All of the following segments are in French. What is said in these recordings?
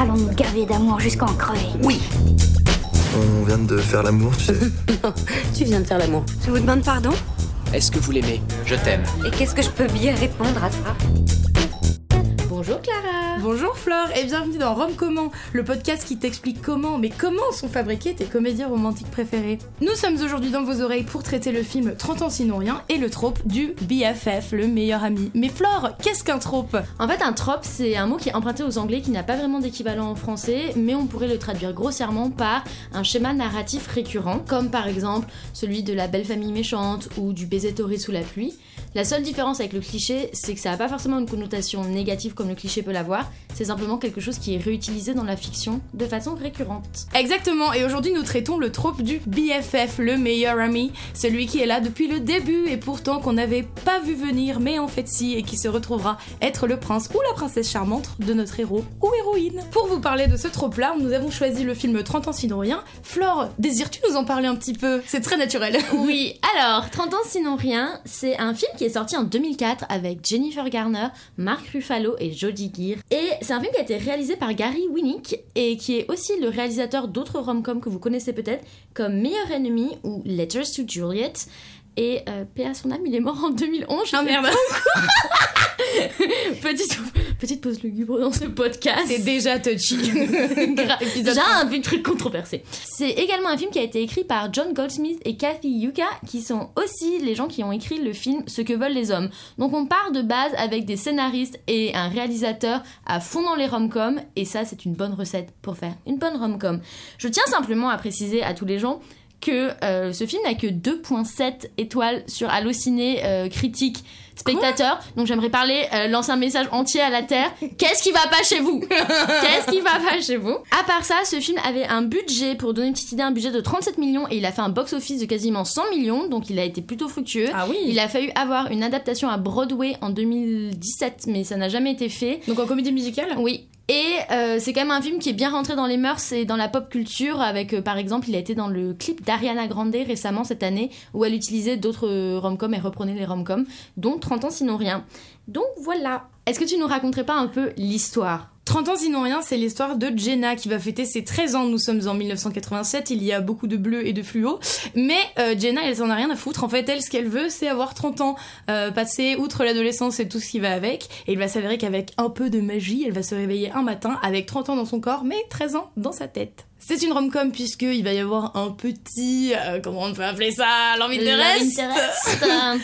Allons nous gaver d'amour jusqu'en crever. Oui On vient de faire l'amour, tu sais. Non, tu viens de faire l'amour. Je vous demande pardon? Est-ce que vous l'aimez? Je t'aime. Et qu'est-ce que je peux bien répondre à ça? Bonjour Clara Bonjour Flore et bienvenue dans Rome Comment, le podcast qui t'explique comment, mais comment sont fabriquées tes comédies romantiques préférées. Nous sommes aujourd'hui dans vos oreilles pour traiter le film 30 ans sinon rien et le trope du BFF, le meilleur ami. Mais Flore, qu'est-ce qu'un trope? En fait, un trope, c'est un mot qui est emprunté aux anglais qui n'a pas vraiment d'équivalent en français, mais on pourrait le traduire grossièrement par un schéma narratif récurrent, comme par exemple celui de la belle famille méchante ou du baiser torride sous la pluie. La seule différence avec le cliché, c'est que ça n'a pas forcément une connotation négative comme le cliché peut l'avoir, c'est simplement quelque chose qui est réutilisé dans la fiction de façon récurrente. Exactement, et aujourd'hui nous traitons le trope du BFF, le meilleur ami, celui qui est là depuis le début et pourtant qu'on n'avait pas vu venir, mais en fait si, et qui se retrouvera être le prince ou la princesse charmante de notre héros ou héroïne. Pour vous parler de ce trope-là, nous avons choisi le film 30 ans sinon rien. Flore, désires-tu nous en parler un petit peu? C'est très naturel. Oui, alors, 30 ans sinon rien, c'est un film qui est sorti en 2004 avec Jennifer Garner, Mark Ruffalo et Jodie Gear. Et c'est un film qui a été réalisé par Gary Winnick et qui est aussi le réalisateur d'autres rom-coms que vous connaissez peut-être, comme Meilleur Ennemi ou Letters to Juliet. Et euh, à son âme, il est mort en 2011. je Ah merde, petite, petite pause lugubre dans ce podcast. c'est déjà touchy. Déjà un petit truc controversé. C'est également un film qui a été écrit par John Goldsmith et Kathy Yuka, qui sont aussi les gens qui ont écrit le film Ce que veulent les hommes. Donc on part de base avec des scénaristes et un réalisateur à fond dans les rom-coms, et ça c'est une bonne recette pour faire une bonne rom-com. Je tiens simplement à préciser à tous les gens que euh, ce film n'a que 2.7 étoiles sur Allociné euh, critique spectateur. Donc j'aimerais parler, euh, lancer un message entier à la Terre. Qu'est-ce qui va pas chez vous? Qu'est-ce qui va pas chez vous? À part ça, ce film avait un budget, pour donner une petite idée, un budget de 37 millions et il a fait un box-office de quasiment 100 millions, donc il a été plutôt fructueux. Ah oui Il a fallu avoir une adaptation à Broadway en 2017, mais ça n'a jamais été fait. Donc en comédie musicale? Oui. Et euh, c'est quand même un film qui est bien rentré dans les mœurs et dans la pop culture avec euh, par exemple il a été dans le clip d'Ariana Grande récemment cette année où elle utilisait d'autres euh, rom-coms et reprenait les rom-coms dont 30 ans sinon rien. Donc voilà. Est-ce que tu nous raconterais pas un peu l'histoire? 30 ans sinon rien, c'est l'histoire de Jenna qui va fêter ses 13 ans. Nous sommes en 1987, il y a beaucoup de bleu et de fluo. Mais euh, Jenna, elle s'en a rien à foutre. En fait, elle, ce qu'elle veut, c'est avoir 30 ans, euh, passer outre l'adolescence et tout ce qui va avec. Et il va s'avérer qu'avec un peu de magie, elle va se réveiller un matin avec 30 ans dans son corps, mais 13 ans dans sa tête. C'est une rom-com puisqu'il va y avoir un petit, euh, comment on peut appeler ça, l'envie de reste,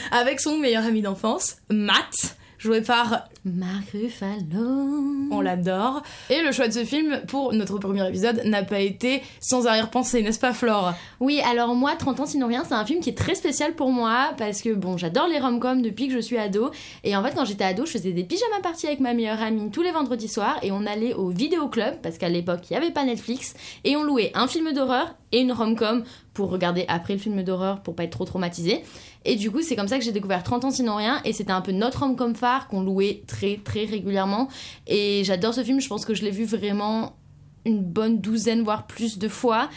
avec son meilleur ami d'enfance, Matt, joué par Marc Ruffalo. on l'adore. Et le choix de ce film pour notre premier épisode n'a pas été sans arrière-pensée, n'est-ce pas Flore? Oui, alors moi, 30 ans sinon rien, c'est un film qui est très spécial pour moi parce que bon, j'adore les rom-coms depuis que je suis ado. Et en fait, quand j'étais ado, je faisais des pyjama parties avec ma meilleure amie tous les vendredis soirs et on allait au vidéo club parce qu'à l'époque, il n'y avait pas Netflix et on louait un film d'horreur et une rom-com pour regarder après le film d'horreur pour pas être trop traumatisé. Et du coup, c'est comme ça que j'ai découvert 30 ans sinon rien et c'était un peu notre rom-com phare qu'on louait très très régulièrement et j'adore ce film, je pense que je l'ai vu vraiment une bonne douzaine voire plus de fois.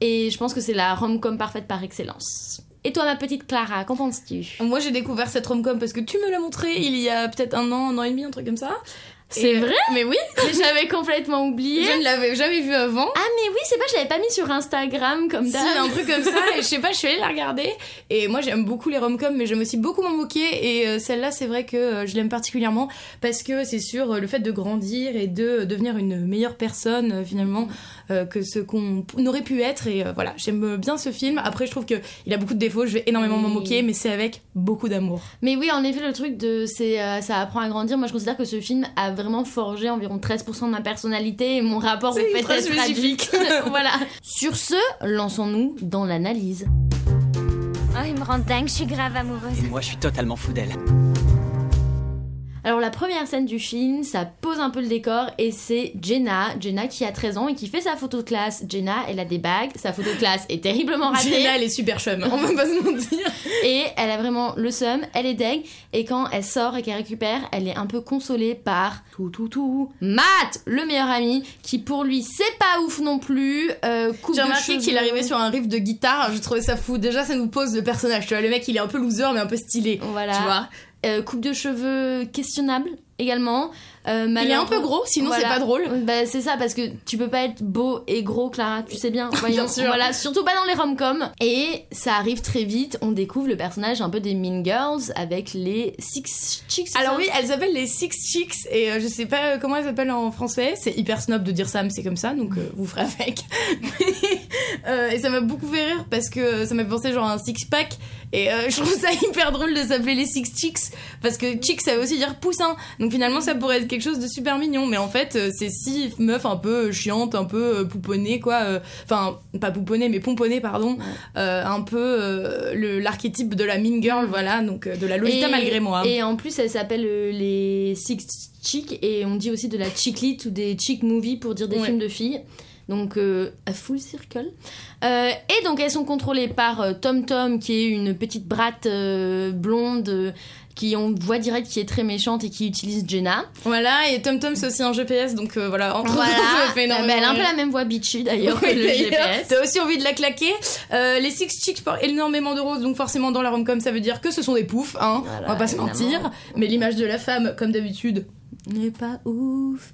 Et je pense que c'est la rom-com parfaite par excellence. Et toi, ma petite Clara, qu'en penses-tu? Moi j'ai découvert cette rom-com parce que tu me l'as montré il y a peut-être un an, un an et demi, un truc comme ça. C'est Et- vrai Mais oui, j'avais complètement oublié. je ne l'avais jamais vu avant. Ah, mais oui, c'est pas, je l'avais pas mis sur Instagram comme Si, d'hab. un truc comme ça, et je sais pas, je suis allée la regarder. Et moi j'aime beaucoup les rom-coms, mais j'aime aussi beaucoup m'en moquer. Et euh, celle-là, c'est vrai que euh, je l'aime particulièrement parce que c'est sur euh, le fait de grandir et de euh, devenir une meilleure personne euh, finalement euh, que ce qu'on aurait pu être. Et euh, voilà, j'aime bien ce film. Après, je trouve que il a beaucoup de défauts, je vais énormément m'en moquer, mais c'est avec beaucoup d'amour. Mais oui, en effet, le truc de c'est euh, ça apprend à grandir. Moi, je considère que ce film a vraiment forgé environ 13% de ma personnalité et mon rapport au fait d'être adulte. voilà. Sur ce, lançons-nous dans l'analyse. Oh, il me rend dingue, je suis grave amoureuse. Et moi, je suis totalement fou d'elle. Alors la première scène du film, ça pose un peu le décor et c'est Jenna, Jenna qui a 13 ans et qui fait sa photo de classe. Jenna, elle a des bagues, sa photo de classe est terriblement ratée Jenna, elle est super chum, on va pas se mentir. et elle a vraiment le seum, elle est deg et quand elle sort et qu'elle récupère, elle est un peu consolée par tout tout tout Matt, le meilleur ami qui pour lui c'est pas ouf non plus. Euh, J'ai remarqué qu'il arrivait sur un riff de guitare, je trouvais ça fou. Déjà, ça nous pose le personnage, tu vois. Le mec, il est un peu loser, mais un peu stylé. Voilà. Tu vois coupe de cheveux questionnable également. Euh, Il est un peu gros, sinon Voilà. c'est pas drôle. Bah, c'est ça, parce que tu peux pas être beau et gros, Clara, tu sais bien. Voyons, sûr. Voilà, surtout pas dans les rom-coms. Et ça arrive très vite, on découvre le personnage un peu des Mean Girls avec les Six Chicks. Alors oui, elles s'appellent les Six Chicks et euh, je sais pas euh, comment elles s'appellent en français. C'est hyper snob de dire ça, mais c'est comme ça, donc euh, vous ferez avec. Et ça m'a beaucoup fait rire parce que ça m'a fait penser genre à un six pack et euh, je trouve ça hyper drôle de s'appeler les Six Chicks parce que chick ça veut aussi dire poussin. Donc finalement ça pourrait être quelque chose de super mignon, mais en fait euh, c'est six meufs un peu chiantes, un peu euh, pouponnées quoi. euh, Enfin pas pouponnées mais pomponnées pardon. Euh, un peu euh, le l'archétype de la mean girl voilà donc de la Lolita Et- malgré moi. Et en plus, elle s'appelle les Six Chicks et on dit aussi de la chick lit ou des chick movies pour dire des Ouais. films de filles. Donc, euh, full circle. Euh, et donc, elles sont contrôlées par euh, Tom Tom, qui est une petite bratte euh, blonde qui on voit direct qui est très méchante et qui utilise Jenna. Voilà, et Tom Tom c'est aussi un GPS, donc euh, voilà, entre Voilà. autres, ça fait énormément bah, elle a un peu la même voix bitchy d'ailleurs Oui, que le GPS. T'as aussi envie de la claquer. Euh, les Six Chicks portent énormément de roses, donc forcément dans la rom-com ça veut dire que ce sont des poufs, hein. Voilà, on va pas se mentir. Mais l'image de la femme, comme d'habitude, n'est pas ouf.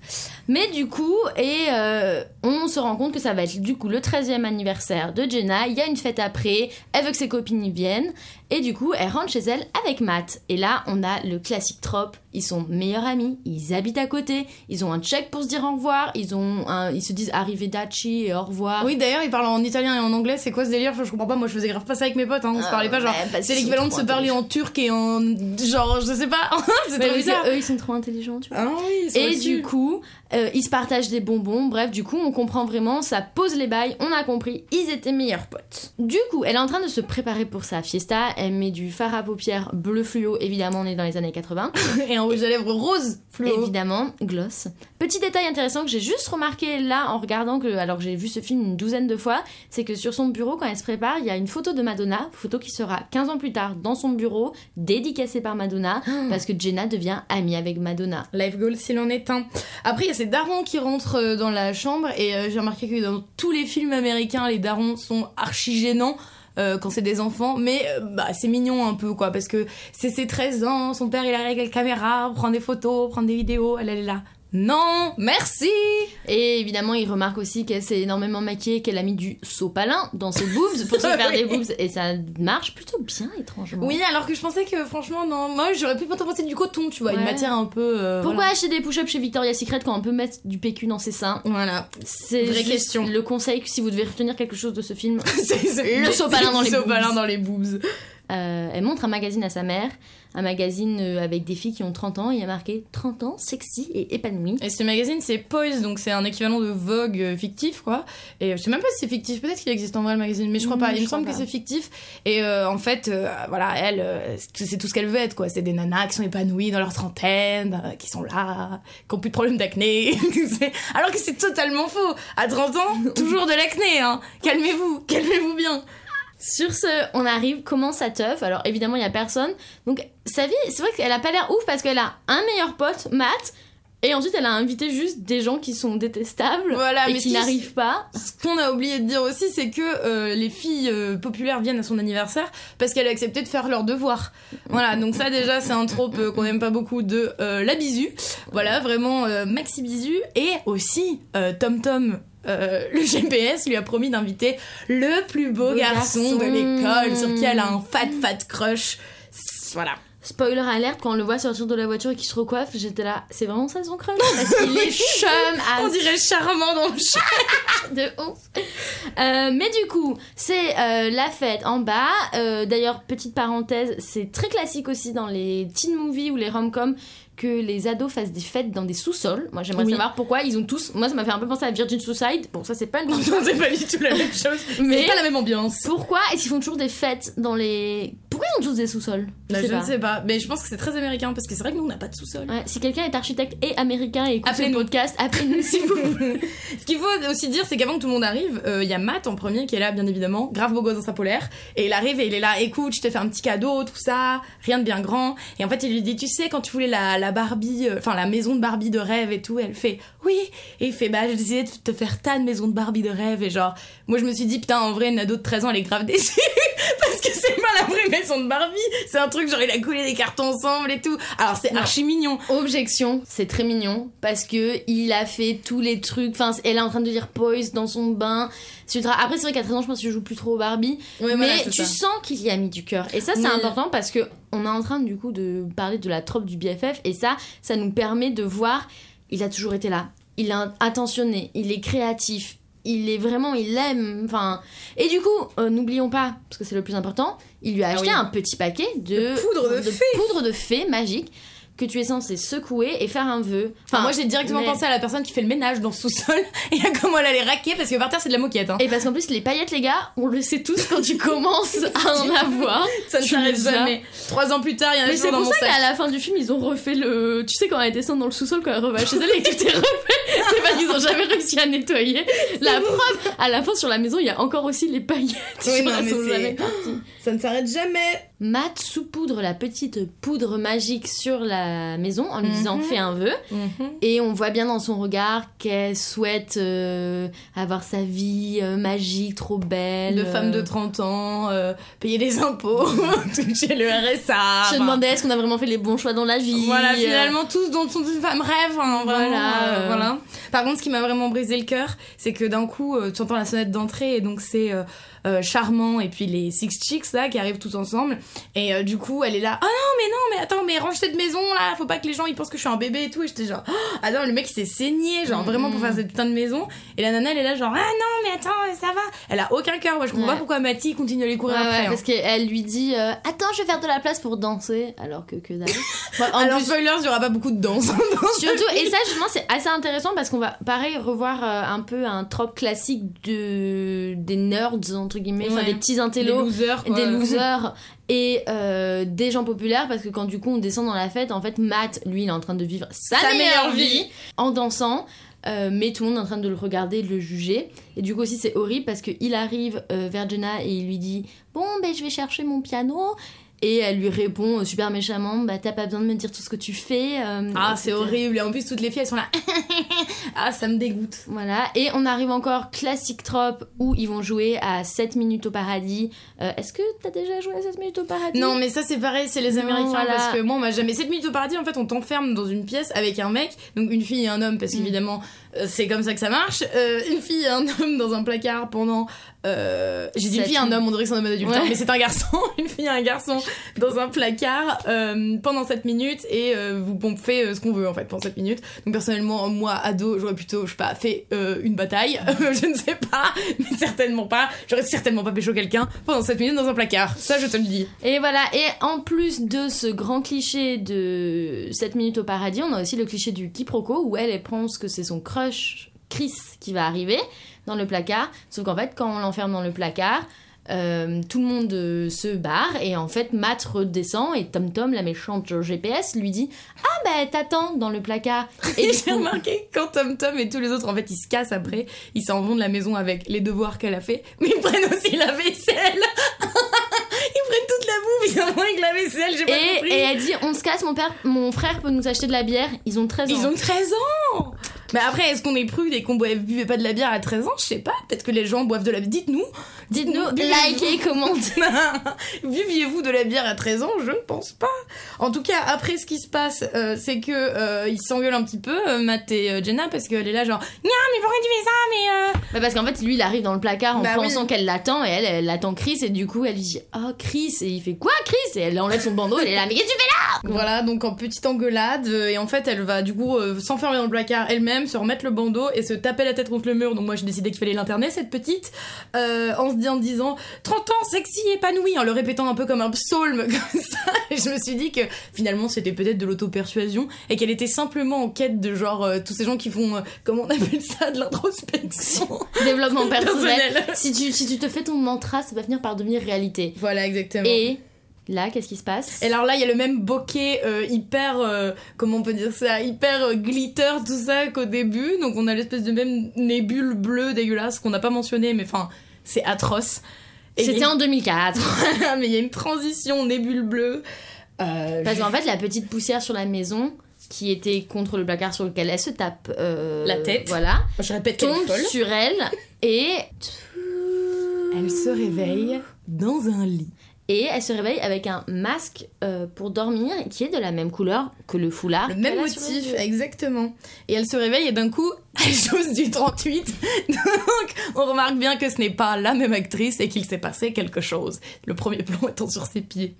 Mais du coup, et euh, on se rend compte que ça va être du coup le 13e anniversaire de Jenna. Il y a une fête après, elle veut que ses copines y viennent. Et du coup, elle rentre chez elle avec Matt. Et là, on a le classique trope. Ils sont meilleurs amis, ils habitent à côté, ils ont un check pour se dire au revoir, ils, ont un- ils se disent arrivederci et au revoir. Oui, d'ailleurs, ils parlent en italien et en anglais. C'est quoi ce délire? Enfin, Je comprends pas. Moi, je faisais grave pas ça avec mes potes. Hein. On se Ah, parlait pas genre. parce c'est l'équivalent de se parler en turc et en genre, je sais pas. c'est trop bizarre. eux, ils sont trop intelligents, tu vois. Ah oui, ils sont Et du coup, euh, ils se partagent des bonbons. Bref, du coup, on comprend vraiment, ça pose les bails, on a compris, ils étaient meilleurs potes. Du coup, elle est en train de se préparer pour sa fiesta. Elle met du fard à paupières bleu fluo, évidemment, on est dans les années 80. et un rouge à lèvres rose fluo. Évidemment, gloss. Petit détail intéressant que j'ai juste remarqué là en regardant que, alors que j'ai vu ce film une douzaine de fois, c'est que sur son bureau, quand elle se prépare, il y a une photo de Madonna, photo qui sera 15 ans plus tard dans son bureau, dédicacée par Madonna, parce que Jenna devient amie avec Madonna. Life goal s'il en est un. Après, il y a ces darons qui rentrent euh, dans la chambre et euh, j'ai remarqué que dans tous les films américains, les darons sont archi gênants. Euh, quand c'est des enfants, mais euh, bah, c'est mignon un peu quoi, parce que c'est ses 13 ans, son père il arrive avec la caméra, prend des photos, prend des vidéos, elle, elle est là. Non, merci Et évidemment, il remarque aussi qu'elle s'est énormément maquillée, qu'elle a mis du sopalin dans ses boobs pour se faire des boobs, et ça marche plutôt bien, étrangement. Oui, alors que je pensais que franchement, non, moi j'aurais pu plutôt penser du coton, tu vois, une matière un peu. euh, Pourquoi voilà. acheter des push-ups chez Victoria's Secret quand on peut mettre du PQ dans ses seins? Voilà. C'est Vraie question. le conseil que si vous devez retenir quelque chose de ce film. C'est- Le sopalin dans les sopalin boobs. dans les boobs. Euh, elle montre un magazine à sa mère, un magazine euh, avec des filles qui ont 30 ans, il y a marqué 30 ans, sexy et épanoui. Et ce magazine, c'est Poise, donc c'est un équivalent de Vogue euh, fictif, quoi. Et je sais même pas si c'est fictif, peut-être qu'il existe en vrai le magazine, mais je crois pas. Il me semble pas. que c'est fictif. Et euh, en fait, euh, voilà, elle, euh, c'est tout ce qu'elle veut être, quoi. C'est des nanas qui sont épanouies dans leur trentaine, euh, qui sont là, qui ont plus de problème d'acné. Alors que c'est totalement faux. À 30 ans, toujours de l'acné, hein. Calmez-vous, calmez-vous bien. Sur ce, on arrive, comment ça teuf? Alors évidemment, il y a personne. Donc sa vie, c'est vrai qu'elle a pas l'air ouf parce qu'elle a un meilleur pote, Matt, et ensuite elle a invité juste des gens qui sont détestables Voilà, et mais qui n'arrivent pas. Ce qu'on a oublié de dire aussi, c'est que euh, les filles euh, populaires viennent à son anniversaire parce qu'elle a accepté de faire leurs devoirs. Voilà, donc ça déjà c'est un trope euh, qu'on aime pas beaucoup de la bisu. Voilà, vraiment maxi bisu. Et aussi, Tom Tom. Euh, le GPS lui a promis d'inviter le plus beau garçon, de l'école sur qui elle a un fat fat crush. Voilà. Spoiler alerte, quand on le voit sortir de la voiture et qu'il se recoiffe, j'étais là, c'est vraiment ça son crush? Parce qu'il est chum à On dirait charmant dans le chat. de ouf. Euh, mais du coup, c'est euh, la fête en bas. Euh, D'ailleurs, petite parenthèse, c'est très classique aussi dans les teen movies ou les rom-coms que les ados fassent des fêtes dans des sous-sols. Moi, j'aimerais Oui. savoir pourquoi ils ont tous. Moi, ça m'a fait un peu penser à Virgin Suicide. Bon, ça, c'est pas le Non, c'est pas du tout la même chose. Mais- C'est pas la même ambiance. Pourquoi est-ce qu'ils font toujours des fêtes dans les. Pourquoi ils ont tous des sous-sols? Bah, je sais ne sais pas, mais je pense que c'est très américain parce que c'est vrai que nous on n'a pas de sous-sol. Ouais, si quelqu'un est architecte et américain et écoute Appelez-nous. podcast, appelez-nous s'il vous. Ce qu'il faut aussi dire, c'est qu'avant que tout le monde arrive, euh, il y a Matt en premier qui est là, bien évidemment, grave beau gosse dans sa polaire. Et il arrive et il est là, écoute, je te fais un petit cadeau, tout ça, rien de bien grand. Et en fait, il lui dit, tu sais, quand tu voulais la, la Barbie, euh, enfin la maison de Barbie de rêve et tout, elle fait, oui. Et il fait, bah, j'ai décidé de te faire ta maison de Barbie de rêve. Et genre, moi je me suis dit, putain, en vrai, une ado de 13 ans, elle est grave déçue. parce que c'est pas la vraie maison de Barbie. C'est un truc genre il a collé des cartons ensemble et tout. Alors c'est archi mignon. Objection, c'est très mignon parce que il a fait tous les trucs. Enfin, elle est en train de lire Poise dans son bain. C'est ultra- Après, c'est vrai qu'à 13 ans, je pense que je joue plus trop au Barbie. Ouais, mais voilà, tu ça. sens qu'il y a mis du cœur. Et ça, c'est important parce que on est en train du coup de parler de la trope du BFF. Et ça, ça nous permet de voir. Il a toujours été là. Il est attentionné. Il est créatif. Il est vraiment, il aime. Enfin, et du coup, euh, n'oublions pas, parce que c'est le plus important, il lui a Ah acheté oui. un petit paquet de, De poudre de fée. poudre de fée magique que tu es censé secouer et faire un vœu. Enfin, moi j'ai directement mais- pensé à la personne qui fait le ménage dans ce sous-sol et à comment elle allait raquer parce que par terre c'est de la moquette. Hein. Et parce qu'en plus, les paillettes, les gars, on le sait tous quand tu commences à en avoir. ça ne s'arrête jamais. Trois ans plus tard, il y en a Mais c'est pour ça qu'à la fin du film, ils ont refait le. Tu sais, quand elle descend dans le sous-sol, quand elle revient chez elle et que tout est refait, c'est parce qu'ils ont jamais réussi à nettoyer. La preuve, à la fin sur la maison, il y a encore aussi les paillettes. Oui, non, mais. Ça ne s'arrête jamais. Matt saupoudre la petite poudre magique sur la maison en lui Mhm. disant fais un vœu. Et on voit bien dans son regard qu'elle souhaite euh, avoir sa vie euh, magique, trop belle. De femme de Euh, 30 ans, euh, payer des impôts, toucher le RSA. Je me demandais est-ce qu'on a vraiment fait les bons choix dans la vie. Voilà, finalement, tous dont une femme rêve. hein, Voilà, vraiment, voilà. Par contre, ce qui m'a vraiment brisé le cœur, c'est que d'un coup, tu entends la sonnette d'entrée et donc c'est euh, euh, Charmant et puis les Six Chicks là qui arrivent tous ensemble. Et euh, du coup, elle est là. Ah non, mais non, mais attends, mais range cette maison là. Faut pas que les gens ils pensent que je suis un bébé et tout. Et j'étais genre, oh, attends, le mec il s'est saigné, genre vraiment pour faire cette putain de maison. Et la nana elle est là, genre, ah non, mais attends, ça va. Elle a aucun cœur. Moi, je comprends Ouais. pas pourquoi Matty continue à les courir Ouais, après. ouais, hein. parce qu'elle lui dit euh, Attends, je vais faire de la place pour danser, alors que que dalle. En Alors, plus, spoilers, il y aura pas beaucoup de danse. dans ce surtout, et ça, justement, c'est assez intéressant parce qu'on va, pareil, revoir euh, un peu un trope classique de, des nerds, entre guillemets, enfin Ouais. des petits intellos. losers, quoi. des losers et euh, des gens populaires parce que quand du coup on descend dans la fête en fait Matt lui il est en train de vivre sa, Sa meilleure, meilleure vie, vie. en dansant euh, mais tout le monde est en train de le regarder et de le juger et du coup aussi c'est horrible parce qu'il arrive euh, vers Jenna et il lui dit bon ben je vais chercher mon piano et elle lui répond super méchamment bah t'as pas besoin de me dire tout ce que tu fais euh, Ah, c'est horrible. Et en plus, toutes les filles, elles sont là. ah, ça me dégoûte. Voilà, et on arrive encore classique trope où ils vont jouer à 7 minutes au paradis. Euh, Est-ce que t'as déjà joué à 7 minutes au paradis? Non, mais ça, c'est pareil, c'est les Non, Américains. voilà. Parce que moi, on m'a jamais. 7 minutes au paradis, en fait, on t'enferme dans une pièce avec un mec, donc une fille et un homme, parce Mm. qu'évidemment, euh, c'est comme ça que ça marche. Euh, une fille et un homme dans un placard pendant. Euh, J'ai dit une fille un homme, on dirait que c'est un homme adulte, Ouais. hein, mais c'est un garçon. une fille un garçon dans un placard euh, pendant 7 minutes et euh, vous euh, ce qu'on veut en fait pendant 7 minutes. Donc personnellement, moi, ado, j'aurais plutôt, je sais pas, fait une bataille. je ne sais pas, mais certainement pas. J'aurais certainement pas pécho quelqu'un pendant 7 minutes dans un placard. Ça, je te le dis. Et voilà, et en plus de ce grand cliché de 7 minutes au paradis, on a aussi le cliché du quiproquo où elle, elle pense que c'est son crush Chris qui va arriver dans le placard. Sauf qu'en fait, quand on l'enferme dans le placard, euh, tout le monde euh, se barre et en fait Matt redescend et Tom Tom, la méchante GPS, lui dit Ah bah t'attends dans le placard. Et J'ai coup- remarqué quand Tom Tom et tous les autres, en fait, ils se cassent après, ils s'en vont de la maison avec les devoirs qu'elle a fait, mais ils prennent aussi la vaisselle. ils prennent toute la bouffe, ils en vont avec la vaisselle, j'ai pas et, compris. et elle dit On se casse, mon, père, mon frère peut nous acheter de la bière. Ils ont 13 ans. Ils ont 13 ans Mais après, est-ce qu'on est prude et qu'on boit- buvait pas de la bière à 13 ans? Je sais pas, peut-être que les gens boivent de la bière. Dites-nous. Dites-nous, likez, commentez. Buviez-vous de la bière à 13 ans? Je ne pense pas. En tout cas, après, ce qui se passe, euh, c'est que euh, ils s'engueulent un petit peu, euh, Matt et Jenna, parce qu'elle est là genre, Nya, mais pourquoi tu fais ça? Mais euh, Bah parce qu'en fait, lui, il arrive dans le placard en Bah pensant oui. qu'elle l'attend et elle, elle attend Chris et du coup, elle lui dit Oh Chris! Et il fait Quoi Chris? Et elle enlève son bandeau, elle est là Mais qu'est-ce que tu fais là? Voilà, donc en petite engueulade, et en fait elle va du coup s'enfermer dans le placard elle-même, se remettre le bandeau et se taper la tête contre le mur. Donc moi j'ai décidé qu'il fallait l'interner, cette petite, euh, en se disant, en disant 30 ans, sexy, épanoui, en le répétant un peu comme un psaume comme ça. Et je me suis dit que finalement c'était peut-être de l'auto-persuasion et qu'elle était simplement en quête de genre euh, tous ces gens qui font, euh, comment on appelle ça, de l'introspection Développement personnel. si, tu, si tu te fais ton mantra, ça va finir par devenir réalité. Voilà, exactement. Et là, qu'est-ce qui se passe? Et alors là, il y a le même bokeh euh, hyper, euh, comment on peut dire ça, hyper euh, glitter, tout ça qu'au début. Donc on a l'espèce de même nébule bleue dégueulasse qu'on n'a pas mentionné, mais enfin, c'est atroce. C'était a en 2004. une- mais il y a une transition nébule bleue. Parce qu'en fait, la petite poussière sur la maison qui était contre le placard sur lequel elle se tape La tête. Voilà. je répète Tombe folle. sur elle et. Elle se réveille dans un lit. Et elle se réveille avec un masque euh, pour dormir qui est de la même couleur que le foulard. Le même motif, exactement. Et elle se réveille et d'un coup, elle chose du 38. Donc, on remarque bien que ce n'est pas la même actrice et qu'il s'est passé quelque chose. Le premier plan étant sur ses pieds.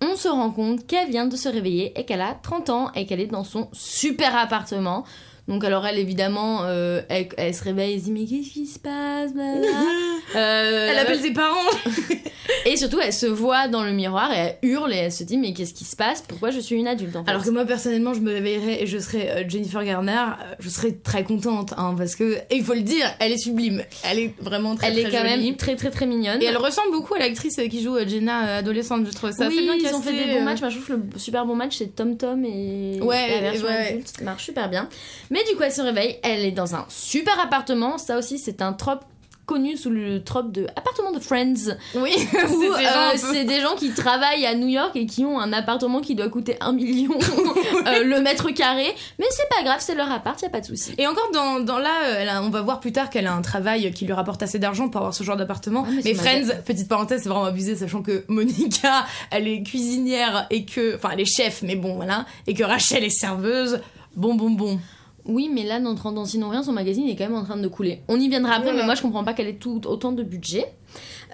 On se rend compte qu'elle vient de se réveiller et qu'elle a 30 ans et qu'elle est dans son super appartement. Donc alors elle évidemment, euh, elle, elle se réveille et se dit mais qu'est-ce qui se passe. Euh, Elle appelle ses parents. Et surtout elle se voit dans le miroir et elle hurle et elle se dit mais qu'est-ce qui se passe? Pourquoi je suis une adulte en fait? Alors que moi personnellement, je me réveillerais et je serais euh, Jennifer Garner. Je serais très contente, hein, parce que et il faut le dire, elle est sublime. Elle est vraiment très Elle est très quand jolie. même très très très mignonne. Et elle ressemble beaucoup à l'actrice qui joue Jenna adolescente, je trouve ça oui, bien ils ont fait des bons matchs. Moi, je trouve que le super bon match, c'est Tom Tom et Ouais, la version ouais. adulte. Ça marche super bien. Mais du coup, elle se réveille. Elle est dans un super appartement. Ça aussi, c'est un trope connu sous le trope de appartement de Friends Oui, où c'est des gens euh, c'est des gens qui travaillent à New York et qui ont un appartement qui doit coûter un million euh, le mètre carré mais c'est pas grave c'est leur appart y a pas de souci Et encore dans, dans là, euh, elle a- on va voir plus tard qu'elle a un travail qui lui rapporte assez d'argent pour avoir ce genre d'appartement. Ah, mais Friends, petite parenthèse, c'est vraiment abusé, sachant que Monica, elle est cuisinière et que, enfin, elle est chef, mais bon, voilà, et que Rachel est serveuse. Bon, bon, bon. Oui mais là dans 30 ans sinon rien son magazine est quand même en train de couler on y viendra après Voilà. mais moi je comprends pas qu'elle ait tout autant de budget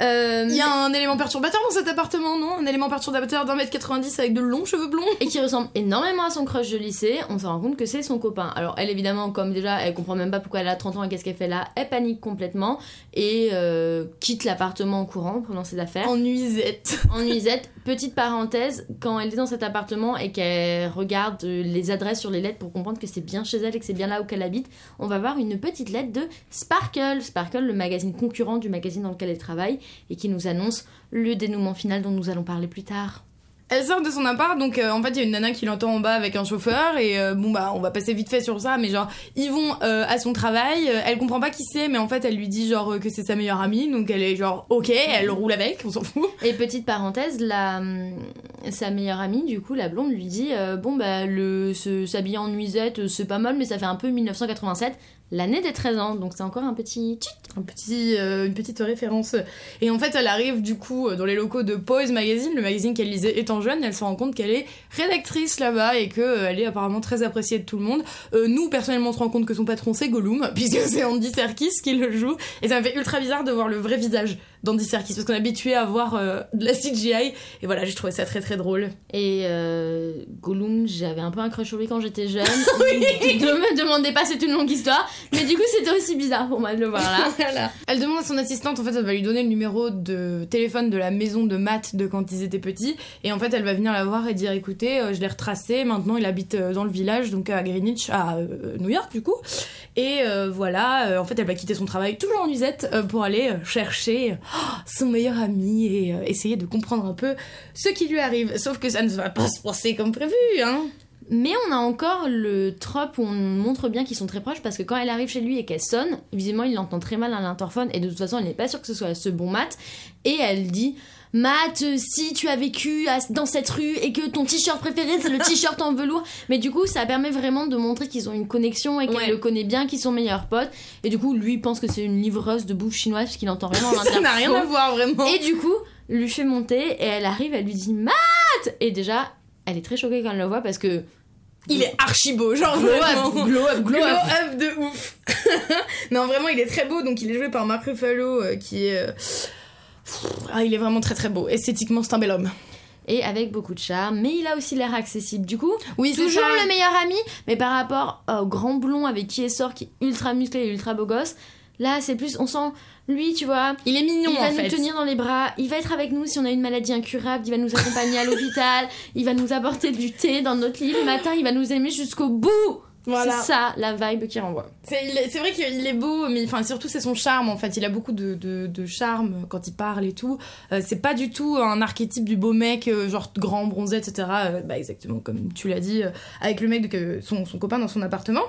Euh, Il y a un élément perturbateur dans cet appartement, non? Un élément perturbateur d'un mètre 90 avec de longs cheveux blonds? et qui ressemble énormément à son crush de lycée, on se rend compte que c'est son copain. Alors elle évidemment, comme déjà, elle comprend même pas pourquoi elle a 30 ans et qu'est-ce qu'elle fait là, elle panique complètement et euh, quitte l'appartement en courant en prenant ses affaires. En nuisette. En nuisette, petite parenthèse, quand elle est dans cet appartement et qu'elle regarde les adresses sur les lettres pour comprendre que c'est bien chez elle et que c'est bien là où qu'elle habite, on va voir une petite lettre de Sparkle. Sparkle, le magazine concurrent du magazine dans lequel elle travaille et qui nous annonce le dénouement final dont nous allons parler plus tard. Elle sort de son appart, donc euh, en fait il y a une nana qui l'entend en bas avec un chauffeur et euh, bon bah on va passer vite fait sur ça, mais genre ils vont euh, à son travail, elle comprend pas qui c'est, mais en fait elle lui dit genre que c'est sa meilleure amie, donc elle est genre ok, elle roule avec, on s'en fout. Et petite parenthèse, la, sa meilleure amie, du coup, la blonde, lui dit Bon, bah, le, s'habiller en nuisette, c'est pas mal, mais ça fait un peu 1987, l'année des 13 ans, donc c'est encore un petit. Un petit, euh, une petite référence. Et en fait elle arrive du coup dans les locaux de Pose Magazine, le magazine qu'elle lisait étant jeune, elle se rend compte qu'elle est rédactrice là-bas et que euh, est apparemment très appréciée de tout le monde. Euh, nous personnellement on se rend compte que son patron c'est Gollum, puisque c'est Andy Serkis qui le joue, et ça me fait ultra bizarre de voir le vrai visage d'Andy Serkis parce qu'on est habitué à voir euh, de la CGI et voilà j'ai trouvé ça très très drôle. Et euh, Gollum, j'avais un peu un crush sur lui quand j'étais jeune. ne me demandez pas, c'est une longue histoire. Mais du coup, c'était aussi bizarre pour moi de le voir là. Elle demande à son assistante, en fait, elle va lui donner le numéro de téléphone de la maison de Matt de quand ils étaient petits. Et en fait, elle va venir la voir et dire écoutez, euh, je l'ai retracé, maintenant il habite euh, dans le village, donc à Greenwich, à New York du coup. Et voilà, en fait, elle va quitter son travail, toujours en euh, pour aller chercher son meilleur ami et euh, essayer de comprendre un peu ce qui lui arrive. Sauf que ça ne va pas se passer comme prévu, hein. Mais on a encore le trope où on montre bien qu'ils sont très proches parce que quand elle arrive chez lui et qu'elle sonne, visiblement il l'entend très mal à l'interphone et de toute façon elle n'est pas sûre que ce soit ce bon Matt. Et elle dit Matt, si tu as vécu à- dans cette rue et que ton t-shirt préféré c'est le t-shirt en velours. Mais du coup ça permet vraiment de montrer qu'ils ont une connexion et qu'elle Ouais. le connaît bien, qu'ils sont meilleurs potes. Et du coup lui pense que c'est une livreuse de bouffe chinoise parce qu'il entend vraiment Ça n'a rien à voir vraiment. Et du coup, lui fait monter et elle arrive, elle lui dit Matt Et déjà, elle est très choquée quand elle le voit parce que. Il est archi beau, genre Glow vraiment. up, glow up, glow Glow up. up de ouf. non, vraiment, il est très beau. Donc, il est joué par Mark Ruffalo, euh, qui est. euh, Ah, il est vraiment très très beau. Esthétiquement, c'est un bel homme. Et avec beaucoup de charme, mais il a aussi l'air accessible. Du coup, Oui, c'est toujours ça. le meilleur ami, mais par rapport au grand blond avec qui elle sort, qui est ultra musclé et ultra beau gosse, là c'est plus. On sent, lui, tu vois, Il est mignon il va en nous fait. tenir dans les bras, il va être avec nous si on a une maladie incurable, il va nous accompagner à l'hôpital, il va nous apporter du thé dans notre lit le matin, il va nous aimer jusqu'au bout. Voilà. C'est ça la vibe qui renvoie. C'est vrai qu'il est beau, mais enfin surtout c'est son charme en fait. Il a beaucoup de, de, de charme quand il parle et tout. Euh, c'est pas du tout un archétype du beau mec, euh, genre grand, bronzé, etc. Euh, bah exactement comme tu l'as dit, euh, avec le mec de son, son copain dans son appartement.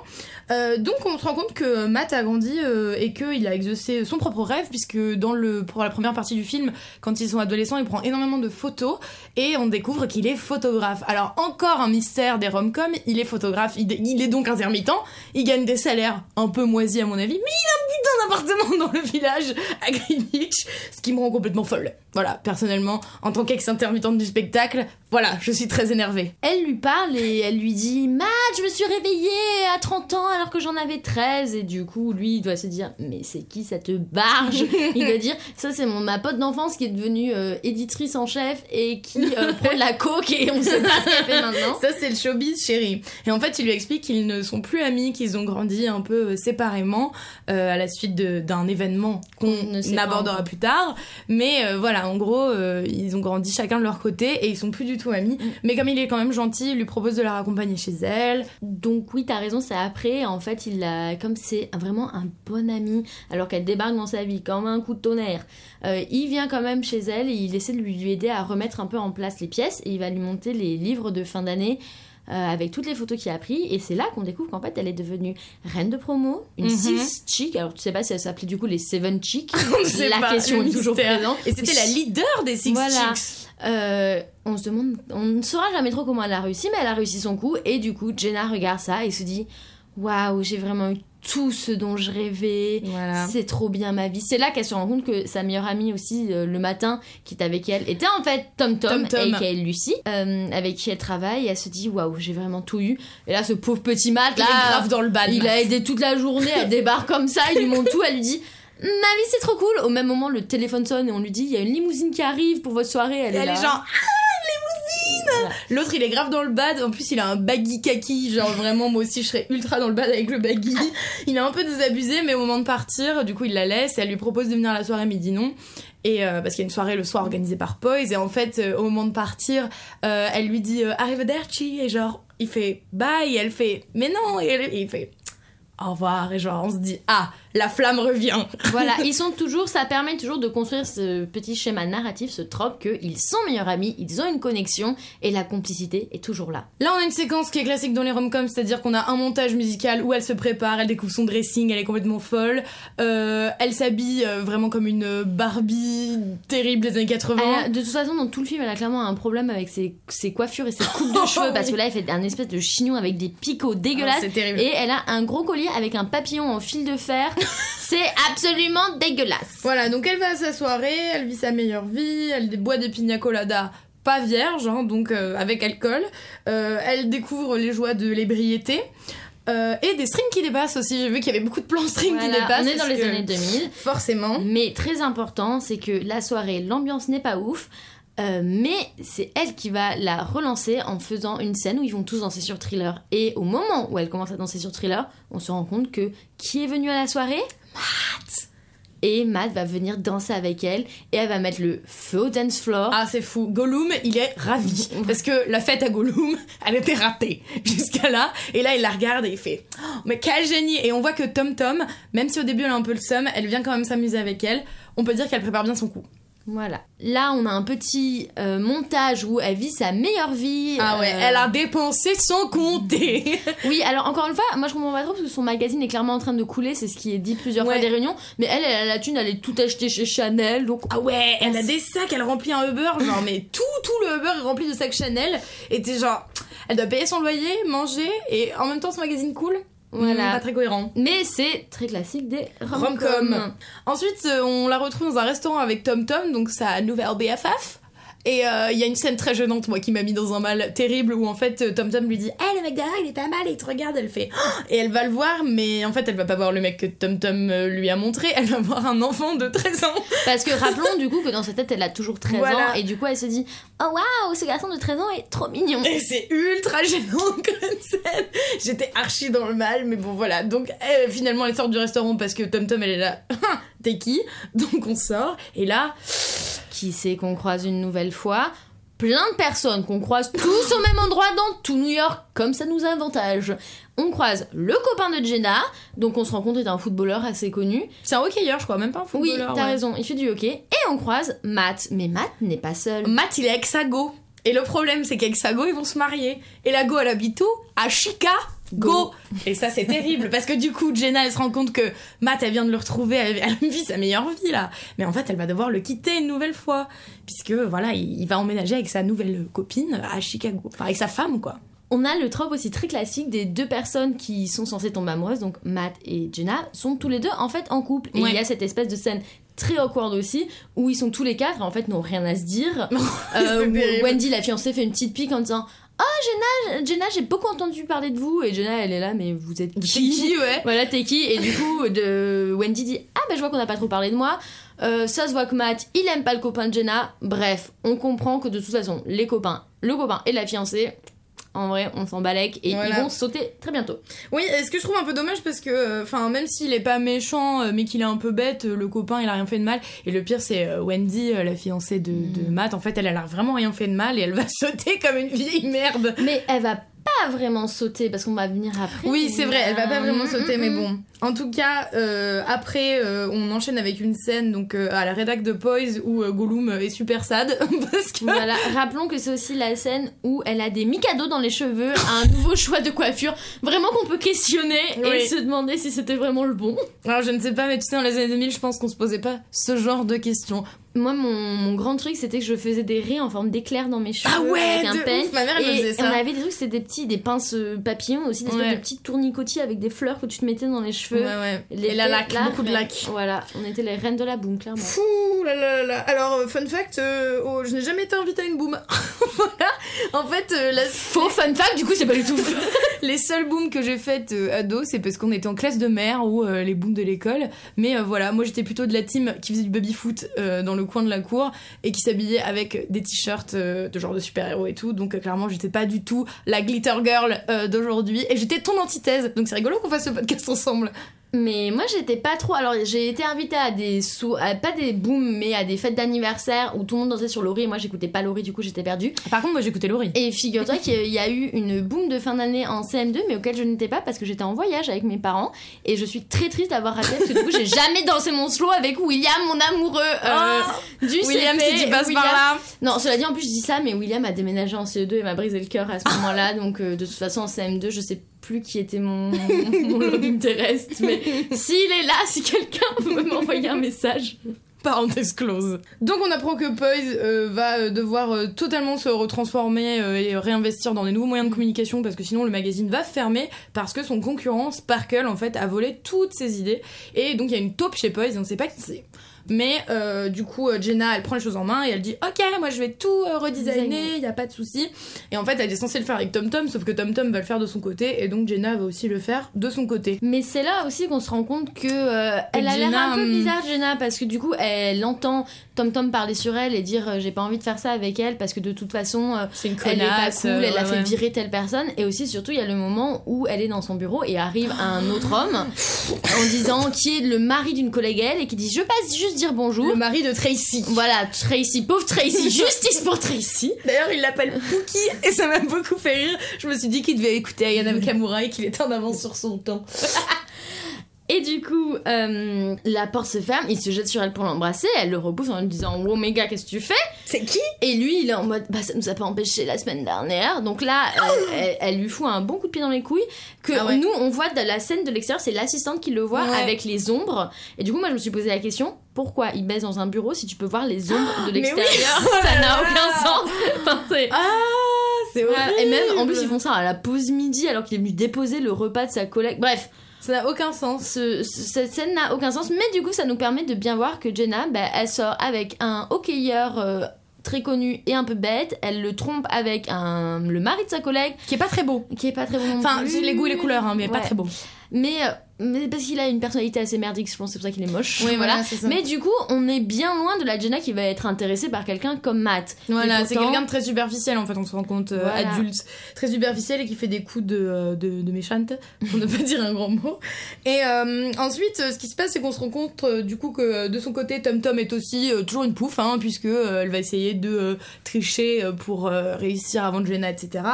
Donc on se rend compte que Matt a grandi et qu'il a exaucé son propre rêve puisque dans le pour la première partie du film, quand ils sont adolescents, il prend énormément de photos et on découvre qu'il est photographe. Alors encore un mystère des rom-coms, il est photographe, il, il est donc intermittent, il gagne des salaires un peu moisis à mon avis, mais il a un d'un appartement dans le village à Greenwich, ce qui me rend complètement folle. Voilà, personnellement, en tant qu'ex-intermittente du spectacle, voilà, je suis très énervée. Elle lui parle et elle lui dit Matt, je me suis réveillée à 30 ans alors que j'en avais 13. Et du coup, lui, il doit se dire Mais c'est qui cette barge? Il doit dire Ça, c'est mon, ma pote d'enfance qui est devenue euh, éditrice en chef et qui euh, prend de la coke et on sait pas ce qu'elle fait maintenant. Ça, c'est le showbiz, chérie. Et en fait, il lui explique qu'ils ne sont plus amis, qu'ils ont grandi un peu euh, séparément euh, à la suite d'un événement qu'on abordera plus tard. Mais euh, voilà, en gros, ils ont grandi chacun de leur côté et ils sont plus du tout amis. Mm. Mais comme il est quand même gentil, il lui propose de la raccompagner chez elle. Donc oui, t'as raison, c'est après. En fait, il a, comme c'est vraiment un bon ami, alors qu'elle débarque dans sa vie comme un coup de tonnerre, euh, il vient quand même chez elle et il essaie de lui aider à remettre un peu en place les pièces et il va lui monter les livres de fin d'année. Euh, avec toutes les photos qu'il a pris et c'est là qu'on découvre qu'en fait elle est devenue reine de promo, une Mhm. six chick. Alors tu sais pas si elle s'appelait du coup les seven sait la pas, question est toujours présente. Et c'était la leader des Six Voilà. Chicks. Euh, on se demande, on ne saura jamais trop comment elle a réussi, mais elle a réussi son coup. Et du coup, Jenna regarde ça et se dit Waouh, j'ai vraiment eu tout ce dont je rêvais. Voilà. C'est trop bien ma vie. C'est là qu'elle se rend compte que sa meilleure amie aussi, euh, le matin, qui était avec elle, était en fait Tom Tom, Tom Tom. et Lucie, euh, avec qui elle travaille. Et elle se dit Waouh, j'ai vraiment tout eu. Et là, ce pauvre petit Matt, Il là, est grave dans le bad. il a aidé toute la journée, elle débarque comme ça, il lui montre tout, elle lui dit Ma vie c'est trop cool. Au même moment, le téléphone sonne et on lui dit Il y a une limousine qui arrive pour votre soirée. Elle, Et est elle là. est genre L'autre il est grave dans le bad, en plus il a un baggy kaki, genre vraiment moi aussi je serais ultra dans le bad avec le baggy. Il est un peu désabusé mais au moment de partir, du coup il la laisse, elle lui propose de venir à la soirée mais il dit non. Et euh, parce qu'il y a une soirée le soir organisée par Poise. Et en fait euh, au moment de partir, euh, elle lui dit arrivederci. Et genre il fait bye. Et elle fait mais non. Et, elle- et il fait au revoir. Et genre on se dit ah la flamme revient. Voilà, ils sont toujours, ça permet toujours de construire ce petit schéma narratif, ce trope qu'ils sont meilleurs amis, ils ont une connexion et la complicité est toujours là. Là, on a une séquence qui est classique dans les rom-coms, c'est-à-dire qu'on a un montage musical où elle se prépare, elle découvre son dressing, elle est complètement folle. Euh, elle s'habille euh, vraiment comme une Barbie terrible des années 80. Elle a- de toute façon, dans tout le film, elle a clairement un problème avec ses, ses coiffures et ses coupes de cheveux parce que là, elle fait un espèce de chignon avec des picots Ah, dégueulasses. c'est terrible. et elle a un gros collier avec un papillon en fil de fer. C'est absolument dégueulasse. Voilà, donc elle va à sa soirée, elle vit sa meilleure vie, elle boit des pina coladas pas vierges, hein, donc euh, avec alcool. Euh, elle découvre les joies de l'ébriété. Euh, et des strings qui dépassent aussi. J'ai vu qu'il y avait beaucoup de plans strings qui dépassent. on est dans les années 2000. Forcément. Mais très important, c'est que la soirée, l'ambiance n'est pas ouf. Euh, mais c'est elle qui va la relancer en faisant une scène où ils vont tous danser sur Thriller. Et au moment où elle commence à danser sur Thriller, on se rend compte que qui est venu à la soirée? Matt Et Matt va venir danser avec elle et elle va mettre le feu au dance floor. Ah, c'est fou. Gollum, il est ravi. Parce que la fête à Gollum, elle était ratée jusqu'à là. Et là, il la regarde et il fait Oh, Mais quel génie Et on voit que Tom Tom, même si au début elle a un peu le seum, elle vient quand même s'amuser avec elle. On peut dire qu'elle prépare bien son coup. Voilà. Là, on a un petit euh, montage où elle vit sa meilleure vie. Ah ouais, euh, elle a dépensé sans compter. Oui, alors encore une fois, moi je comprends pas trop parce que son magazine est clairement en train de couler, c'est ce qui est dit plusieurs Ouais. fois des réunions. Mais elle, elle a la thune, elle est tout acheté chez Chanel, donc Ah ouais, elle a des sacs, elle remplit un Uber, genre mais tout, tout le Uber est rempli de sacs Chanel. Et t'es genre, elle doit payer son loyer, manger, et en même temps son magazine cool. Voilà. Hmm, pas très cohérent. Mais c'est très classique des Rom-com. rom-com. Ensuite, euh, on la retrouve dans un restaurant avec Tom Tom, donc sa nouvelle BFF. Et euh, il y a une scène très gênante, moi, qui m'a mis dans un mal terrible, où en fait, euh, Tom Tom lui dit Eh, le mec derrière, il est pas mal, et il te regarde, elle fait Oh Et elle va le voir, mais en fait, elle va pas voir le mec que Tom Tom euh, lui a montré, elle va voir un enfant de 13 ans. Parce que rappelons du coup que dans sa tête, elle a toujours 13 Voilà. ans et du coup, elle se dit Oh waouh, ce garçon de 13 ans est trop mignon. Et c'est ultra gênant comme scène. J'étais archi dans le mal, mais bon, voilà. Donc, finalement, elle sort du restaurant parce que Tom Tom, elle est là. T'es qui? Donc, on sort, et là, Qui sait qu'on croise une nouvelle fois Plein de personnes qu'on croise tous au même endroit dans tout New York, comme ça nous avantage. On croise le copain de Jenna, donc on se rend compte est un footballeur assez connu. c'est un hockeyeur, je crois, même pas un Oui, footballeur. t'as ouais. raison, il fait du hockey. Et on croise Matt, mais Matt n'est pas seul. Matt, il est avec sa go. Et le problème, c'est qu'avec sa go, ils vont se marier. Et la go, elle habite où? À Chicago. Go. Et ça, c'est terrible parce que du coup, Jenna, elle se rend compte que Matt, elle vient de le retrouver, elle, elle vit sa meilleure vie là. Mais en fait, elle va devoir le quitter une nouvelle fois. Puisque voilà, il, il va emménager avec sa nouvelle copine à Chicago. Enfin, avec sa femme, quoi. On a le trope aussi très classique des deux personnes qui sont censées tomber amoureuses, donc Matt et Jenna, sont tous les deux en fait en couple. Et Ouais. il y a cette espèce de scène très awkward aussi, où ils sont tous les quatre, en fait, n'ont rien à se dire. Euh. Wendy, la fiancée, fait une petite pique en disant Oh, Jenna, Jenna j'ai beaucoup entendu parler de vous. Et Jenna, elle est là, mais vous êtes qui qui, ouais Voilà, t'es qui Et du coup, de... Wendy dit Ah, bah je vois qu'on n'a pas trop parlé de moi. Euh, ça se voit que Matt, il aime pas le copain de Jenna. Bref, on comprend que de toute façon, les copains, le copain et la fiancée, en vrai, on s'en balèque et Voilà. ils vont sauter très bientôt. Oui, et ce que je trouve un peu dommage parce que, enfin, même s'il est pas méchant, euh, mais qu'il est un peu bête, euh, le copain il a rien fait de mal. Et le pire, c'est euh, Wendy, euh, la fiancée de, de Matt. En fait, elle, elle a vraiment rien fait de mal et elle va sauter comme une vieille merde. Mais elle va pas vraiment sauter parce qu'on va venir après. Oui, c'est vrai, elle va pas vraiment Mm, sauter, mm, mais mm. bon. En tout cas, euh, après, euh, on enchaîne avec une scène donc euh, à la rédac de Poise où euh, Gollum est super sad parce que Voilà, rappelons que c'est aussi la scène où elle a des Mikado dans les cheveux, un nouveau choix de coiffure, vraiment qu'on peut questionner et Oui. se demander si c'était vraiment le bon. Alors je ne sais pas, mais tu sais, dans les années 2000, je pense qu'on se posait pas ce genre de questions. Moi, mon, mon grand truc, c'était que je faisais des raies en forme d'éclair dans mes cheveux Ah ouais, avec un de peigne. ma mère elle Et faisait on ça. avait des trucs, c'était des petits, des pinces euh, papillons, aussi des Ouais. de petits tournicotis avec des fleurs que tu te mettais dans les cheveux. Ouais, ouais. Les Et la laque, beaucoup de reine. laque. Voilà, on était les reines de la boum, clairement. Fou là là là. Alors, euh, fun fact, euh, oh, je n'ai jamais été invitée à une boom. voilà. En fait, euh, la- Faux fun fact, du coup, c'est pas du tout. les seules booms que j'ai faites euh, ado, c'est parce qu'on était en classe de mère ou les booms de l'école. Mais voilà, moi j'étais plutôt de la team qui faisait du baby-foot euh, dans le coin de la cour et qui s'habillait avec des t-shirts euh, de genre de super-héros et tout. Donc euh, clairement, j'étais pas du tout la glitter girl euh, d'aujourd'hui. Et j'étais ton antithèse. Donc c'est rigolo qu'on fasse ce podcast ensemble. Mais moi, j'étais pas trop. Alors, j'ai été invitée à des sous, à- pas des booms, mais à des fêtes d'anniversaire où tout le monde dansait sur Laurie. Et moi, j'écoutais pas Laurie, du coup, j'étais perdue. Par contre, moi j'écoutais Laurie. Et figure-toi qu'il y a eu une boom de fin d'année en CM2, mais auquel je n'étais pas parce que j'étais en voyage avec mes parents. Et je suis très triste d'avoir raté parce que du coup, j'ai jamais dansé mon slow avec William, mon amoureux euh, du Oh William, CP. si tu passes William- par là. Non, cela dit, en plus, je dis ça, mais William a déménagé en CE2 et m'a brisé le cœur à ce moment-là. Donc, euh, de toute façon, en CM2, je sais plus qui était mon, mon love interest. Mais s'il est là, si quelqu'un veut m'envoyer un message. Parenthèse close. Donc on apprend que Poise euh, va euh, devoir euh, totalement se retransformer et réinvestir dans des nouveaux moyens de communication parce que sinon le magazine va fermer parce que son concurrent Sparkle en fait a volé toutes ses idées et donc il y a une taupe chez Poise et on sait pas qui c'est. Mais euh, du coup euh, Jenna elle prend les choses en main et elle dit ok moi je vais tout euh, redesigner, Designer. il y a pas de souci. Et en fait elle est censée le faire avec Tom Tom sauf que Tom Tom va le faire de son côté et donc Jenna va aussi le faire de son côté. Mais c'est là aussi qu'on se rend compte que euh, elle a l'air un peu hum. bizarre, Jenna, parce que du coup, elle entend Tom Tom parler sur elle et dire euh, j'ai pas envie de faire ça avec elle parce que de toute façon, euh, C'est une elle est pas cool, euh, elle a ouais, fait ouais. virer telle personne. Et aussi, surtout, il y a le moment où elle est dans son bureau et arrive un autre homme en disant qui est le mari d'une collègue à elle et qui dit je passe juste dire bonjour. Le mari de Tracy. Voilà, Tracy, pauvre Tracy, justice pour Tracy. D'ailleurs, il l'appelle Pookie et ça m'a beaucoup fait rire. Je me suis dit qu'il devait écouter Ayana Nakamura et qu'il était en avance sur son temps. Et du coup, euh, la porte se ferme, il se jette sur elle pour l'embrasser, elle le repousse en lui disant Oh méga, qu'est-ce que tu fais? C'est qui? Et lui, il est en mode Bah, ça nous a pas empêché la semaine dernière. Donc là, elle, elle- elle lui fout un bon coup de pied dans les couilles. Que Ah ouais. nous, on voit de la scène de l'extérieur, c'est l'assistante qui le voit Ouais. avec les ombres. Et du coup, moi, je me suis posé la question Pourquoi il baisse dans un bureau si tu peux voir les ombres de oui. l'extérieur? Ça n'a aucun sens. Enfin, c'est- Ah, c'est horrible. Et même, en plus, ils font ça à la pause midi alors qu'il est venu déposer le repas de sa collègue. Bref, Ça n'a aucun sens. ce- ce- cette scène n'a aucun sens, mais du coup, ça nous permet de bien voir que Jenna, bah, elle sort avec un hockeyeur euh, très connu et un peu bête. Elle le trompe avec un, le mari de sa collègue, Qui est pas très beau. qui est pas très non Enfin, plus. les goûts et les couleurs, hein, mais pas très beau. Mais, euh, mais parce qu'il a une personnalité assez merdique, je pense c'est pour ça qu'il est moche. Oui, voilà. Mais du coup, on est bien loin de la Jenna qui va être intéressée par quelqu'un comme Matt. Voilà, c'est quelqu'un de très superficiel en fait, on se rend compte, euh, Voilà. adulte, très superficiel et qui fait des coups de, euh, de, de méchante, pour ne pas dire un grand mot. Et euh, ensuite, ce qui se passe, c'est qu'on se rend compte du coup que de son côté, Tom Tom est aussi euh, toujours une pouffe, hein, puisque elle va essayer de tricher pour réussir avant Jenna, etc.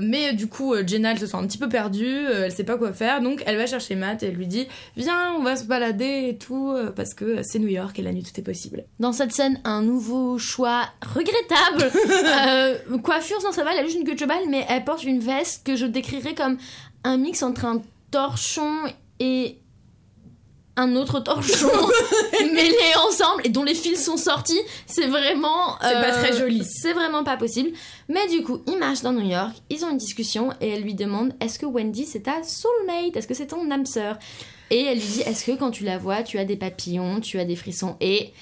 Mais du coup, Jenna, elle se sent un petit peu perdue, elle sait pas quoi faire, donc elle va chercher Matt et elle lui dit Viens, on va se balader et tout, euh, parce que c'est New York et la nuit tout est possible. Dans cette scène, un nouveau choix regrettable. Euh, coiffure, non, ça va, elle a juste une queue de cheval, mais elle porte une veste que je décrirais comme un mix entre un torchon et un autre torchon mêlés ensemble et dont les fils sont sortis. C'est vraiment. C'est pas très joli. C'est vraiment pas possible. Mais du coup, ils marchent dans New York, ils ont une discussion et elle lui demande Est-ce que Wendy c'est ta soulmate? Est-ce que c'est ton âme sœur? Et elle lui dit Est-ce que quand tu la vois, tu as des papillons, tu as des frissons? Et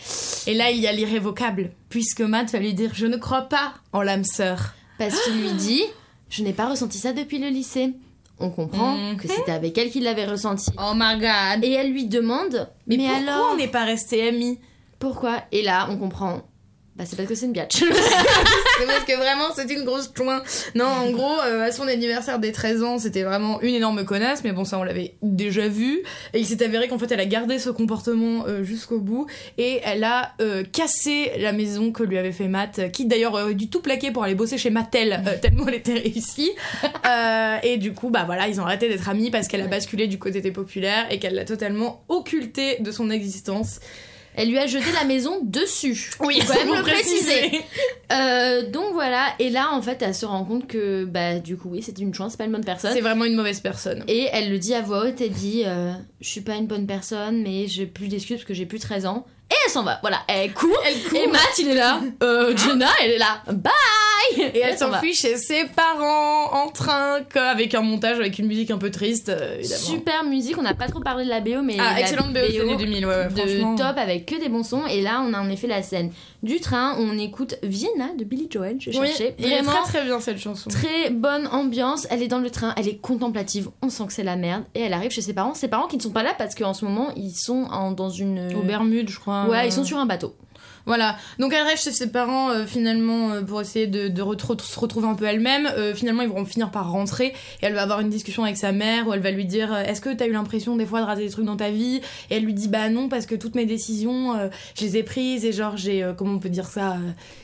Et là, il y a l'irrévocable, puisque Matt va lui dire Je ne crois pas en l'âme sœur. parce qu'il lui dit Je n'ai pas ressenti ça depuis le lycée. On comprend Mhm. que c'était avec elle qu'il l'avait ressenti. Oh my god. Et elle lui demande Mais, Mais, pourquoi alors? on n'est pas restés amis? Pourquoi? Et là, on comprend. Bah, c'est parce que c'est une biatch. C'est parce que vraiment, c'est une grosse chouin. Non, en gros, euh, à son anniversaire des 13 ans, c'était vraiment une énorme connasse, mais bon, ça, on l'avait déjà vu. Et il s'est avéré qu'en fait, elle a gardé ce comportement euh, jusqu'au bout. Et elle a euh, cassé la maison que lui avait fait Matt, qui d'ailleurs aurait dû tout plaquer pour aller bosser chez Mattel, tellement elle était réussie. Et du coup, bah voilà, ils ont arrêté d'être amis parce qu'elle a basculé du côté des populaires et qu'elle l'a totalement occulté de son existence. Elle lui a jeté la maison dessus. Oui, faut quand même le préciser. Euh, donc voilà, et là en fait elle se rend compte que bah du coup oui c'est une chance, c'est pas une bonne personne. C'est vraiment une mauvaise personne. Et elle le dit à voix haute, elle dit euh, je suis pas une bonne personne mais j'ai plus d'excuses parce que j'ai plus 13 ans. Et elle s'en va, voilà, elle court. Elle court. Et Matt il est là, euh, Jenna elle est là, bye Et elle s'enfuit chez ses parents en train, quoi, avec un montage avec une musique un peu triste, euh, évidemment. Super musique, on n'a pas trop parlé de la BO mais Ah, excellente BO des années 2000, ouais, ouais, franchement. de top avec que des bons sons et là on a en effet la scène du train on écoute Vienna de Billy Joel, j'ai Oui, cherché. Vraiment très très bien cette chanson. Très bonne ambiance, elle est dans le train, elle est contemplative, on sent que c'est la merde, et elle arrive chez ses parents. Ses parents qui ne sont pas là parce qu'en ce moment ils sont en- dans une. Au Bermudes, je crois. Ouais, ils sont sur un bateau. Voilà. Donc elle reste chez ses parents euh, finalement euh, pour essayer de, de retro- se retrouver un peu elle-même. Euh, finalement, ils vont finir par rentrer et elle va avoir une discussion avec sa mère où elle va lui dire Est-ce que t'as eu l'impression des fois de rater des trucs dans ta vie? Et elle lui dit Bah non, parce que toutes mes décisions, je les ai prises et genre j'ai. comment on peut dire ça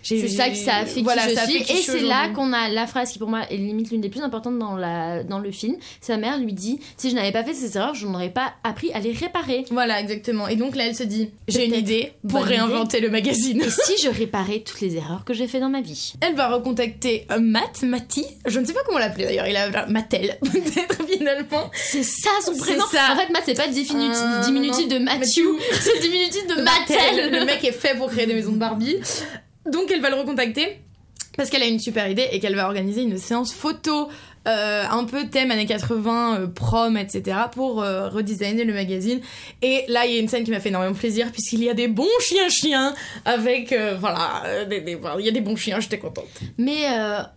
C'est ça qui ça a fait qui voilà, je suis. qui Et je suis c'est là qu'on a la phrase qui pour moi est limite l'une des plus importantes dans, la, dans le film. Sa mère lui dit Si je n'avais pas fait ces erreurs, je n'aurais pas appris à les réparer. Voilà, exactement. Et donc là, elle se dit J'ai une idée pour réinventer le magazine. Et si je réparais toutes les erreurs que j'ai fait dans ma vie Elle va recontacter euh, Matt, Matty, je ne sais pas comment l'appeler d'ailleurs, il a Mattel, peut-être finalement. C'est ça son prénom ça. En fait, Matt, c'est pas diminutif, Euh, diminutif de Matthew, c'est diminutif de Mattel. Le mec est fait pour créer des maisons de Barbie. Donc elle va le recontacter parce qu'elle a une super idée et qu'elle va organiser une séance photo euh, un peu thème années 80, euh, prom, etc. pour euh, redesigner le magazine. Et là, il y a une scène qui m'a fait énormément plaisir puisqu'il y a des bons chiens-chiens avec, euh, voilà, des- des- voilà, il y a des bons chiens, j'étais contente. Mais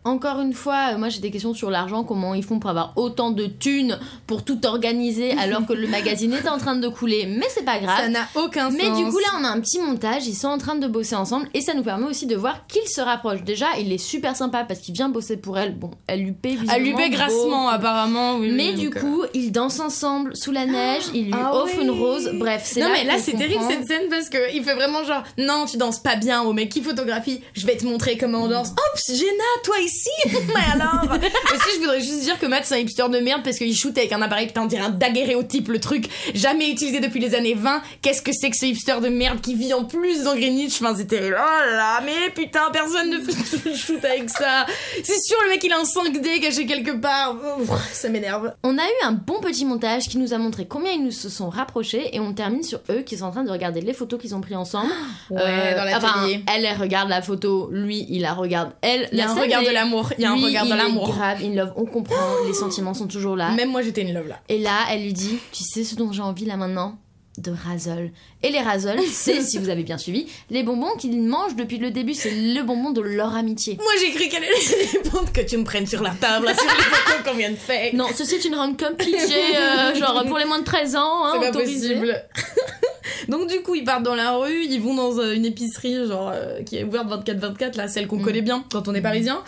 encore une fois, moi j'ai des questions sur l'argent, comment ils font pour avoir autant de thunes pour tout organiser alors que le magazine est en train de couler, mais c'est pas Ça grave. n'a aucun Mais sens. du coup là on a un petit montage, ils sont en train de bosser ensemble et ça nous permet aussi de voir qu'ils se rapprochent. Déjà il est super sympa parce qu'il vient bosser pour elle, bon elle lui paie visiblement Paie grassement, apparemment. Oui, Mais oui, du euh, coup, ils dansent ensemble sous la neige, il lui Ah offre oui. une rose, bref, c'est Non là mais là c'est terrible cette scène parce que il fait vraiment genre non tu danses pas bien au mec qui photographie? Je vais te montrer comment on danse. Oups Jenna toi ici? Mais alors? Aussi je voudrais juste dire que Matt c'est un hipster de merde parce qu'il shoot avec un appareil putain on dirait un daguerréotype le truc jamais utilisé depuis les années 20 qu'est-ce que c'est que ce hipster de merde qui vit en plus dans Greenwich? Enfin c'était oh là là mais putain personne ne shoot avec ça. C'est sûr le mec il a un 5D caché quelque part Ouf, ça m'énerve On a eu un bon petit montage qui nous a montré combien ils nous se sont rapprochés et on termine sur eux qui sont en train de regarder les photos qu'ils ont pris ensemble. ouais Euh, dans enfin, elle, elle regarde la photo, lui, il la regarde, elle. il y a un regard de l'amour il y a un lui, regard de l'amour grave, in love, on comprend, les sentiments sont toujours là. Même moi j'étais une love là. Et là, elle lui dit, tu sais ce dont j'ai envie là maintenant? De Razol. Et les Razol, c'est, si vous avez bien suivi, les bonbons qu'ils mangent depuis le début, c'est le bonbon de leur amitié. Moi j'ai cru qu'elle allait répondre que tu me prennes sur la table là, sur les photos qu'on vient de faire. Non, ceci est une rom-com PG, euh, genre pour les moins de 13 ans, hein, c'est pas autorisé. possible. Donc du coup ils partent dans la rue, ils vont dans euh, une épicerie genre euh, qui est ouverte 24-24, là celle qu'on Mm. connaît bien quand on est parisien.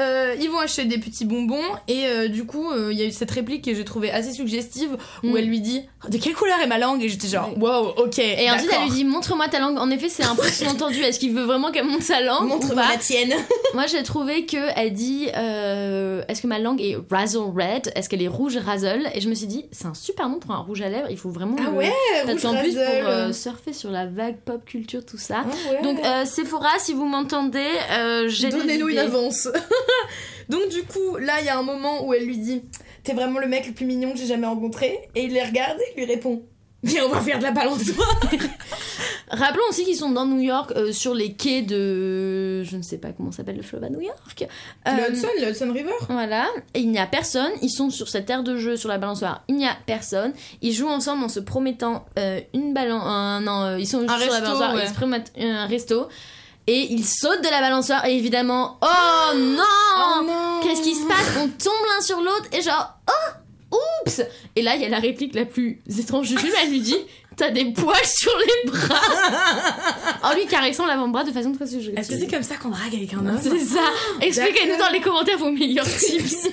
Euh, ils vont acheter des petits bonbons et euh, du coup il y a eu cette réplique que j'ai trouvée assez suggestive où Mm. elle lui dit de quelle couleur est ma langue? Et j'étais genre wow ok Et ensuite, elle lui dit Montre-moi ta langue. En effet, c'est un peu sous-entendu. Est-ce qu'il veut vraiment qu'elle montre sa langue montre-moi la tienne. Moi, j'ai trouvé que elle dit Est-ce que ma langue est razzle red? Est-ce qu'elle est rouge razzle? Et je me suis dit C'est un super nom pour un rouge à lèvres. Il faut vraiment. Ah ouais, rouge razzle. Euh, surfer sur la vague pop culture, tout ça. Ah ouais. Donc, euh, Sephora, si vous m'entendez, euh, j'ai Donnez-nous une avance. Donc du coup, là, il y a un moment où elle lui dit T'es vraiment le mec le plus mignon que j'ai jamais rencontré. Et il les regarde et il lui répond Viens, on va faire de la balançoire. Rappelons aussi qu'ils sont dans New York, euh, sur les quais de. Je ne sais pas comment s'appelle le fleuve à New York. Euh, Le Hudson, le Hudson River. Voilà, et il n'y a personne. Ils sont sur cette aire de jeu sur la balançoire. Il n'y a personne. Ils jouent ensemble en se promettant euh, une balance. un non, euh, ils sont sur la resto, balançoire. ouais. Ils se promettent un resto. Et ils sautent de la balançoire. Et évidemment, oh non Oh non Qu'est-ce qui se passe? On tombe l'un sur l'autre et genre, oh Oups Et là, il y a la réplique la plus étrange du film. Elle lui dit T'as des poils sur les bras En lui caressant l'avant-bras de façon très suggestive. Est-ce que c'est comme ça qu'on drague avec un homme C'est ça Expliquez-nous dans les commentaires vos meilleurs tips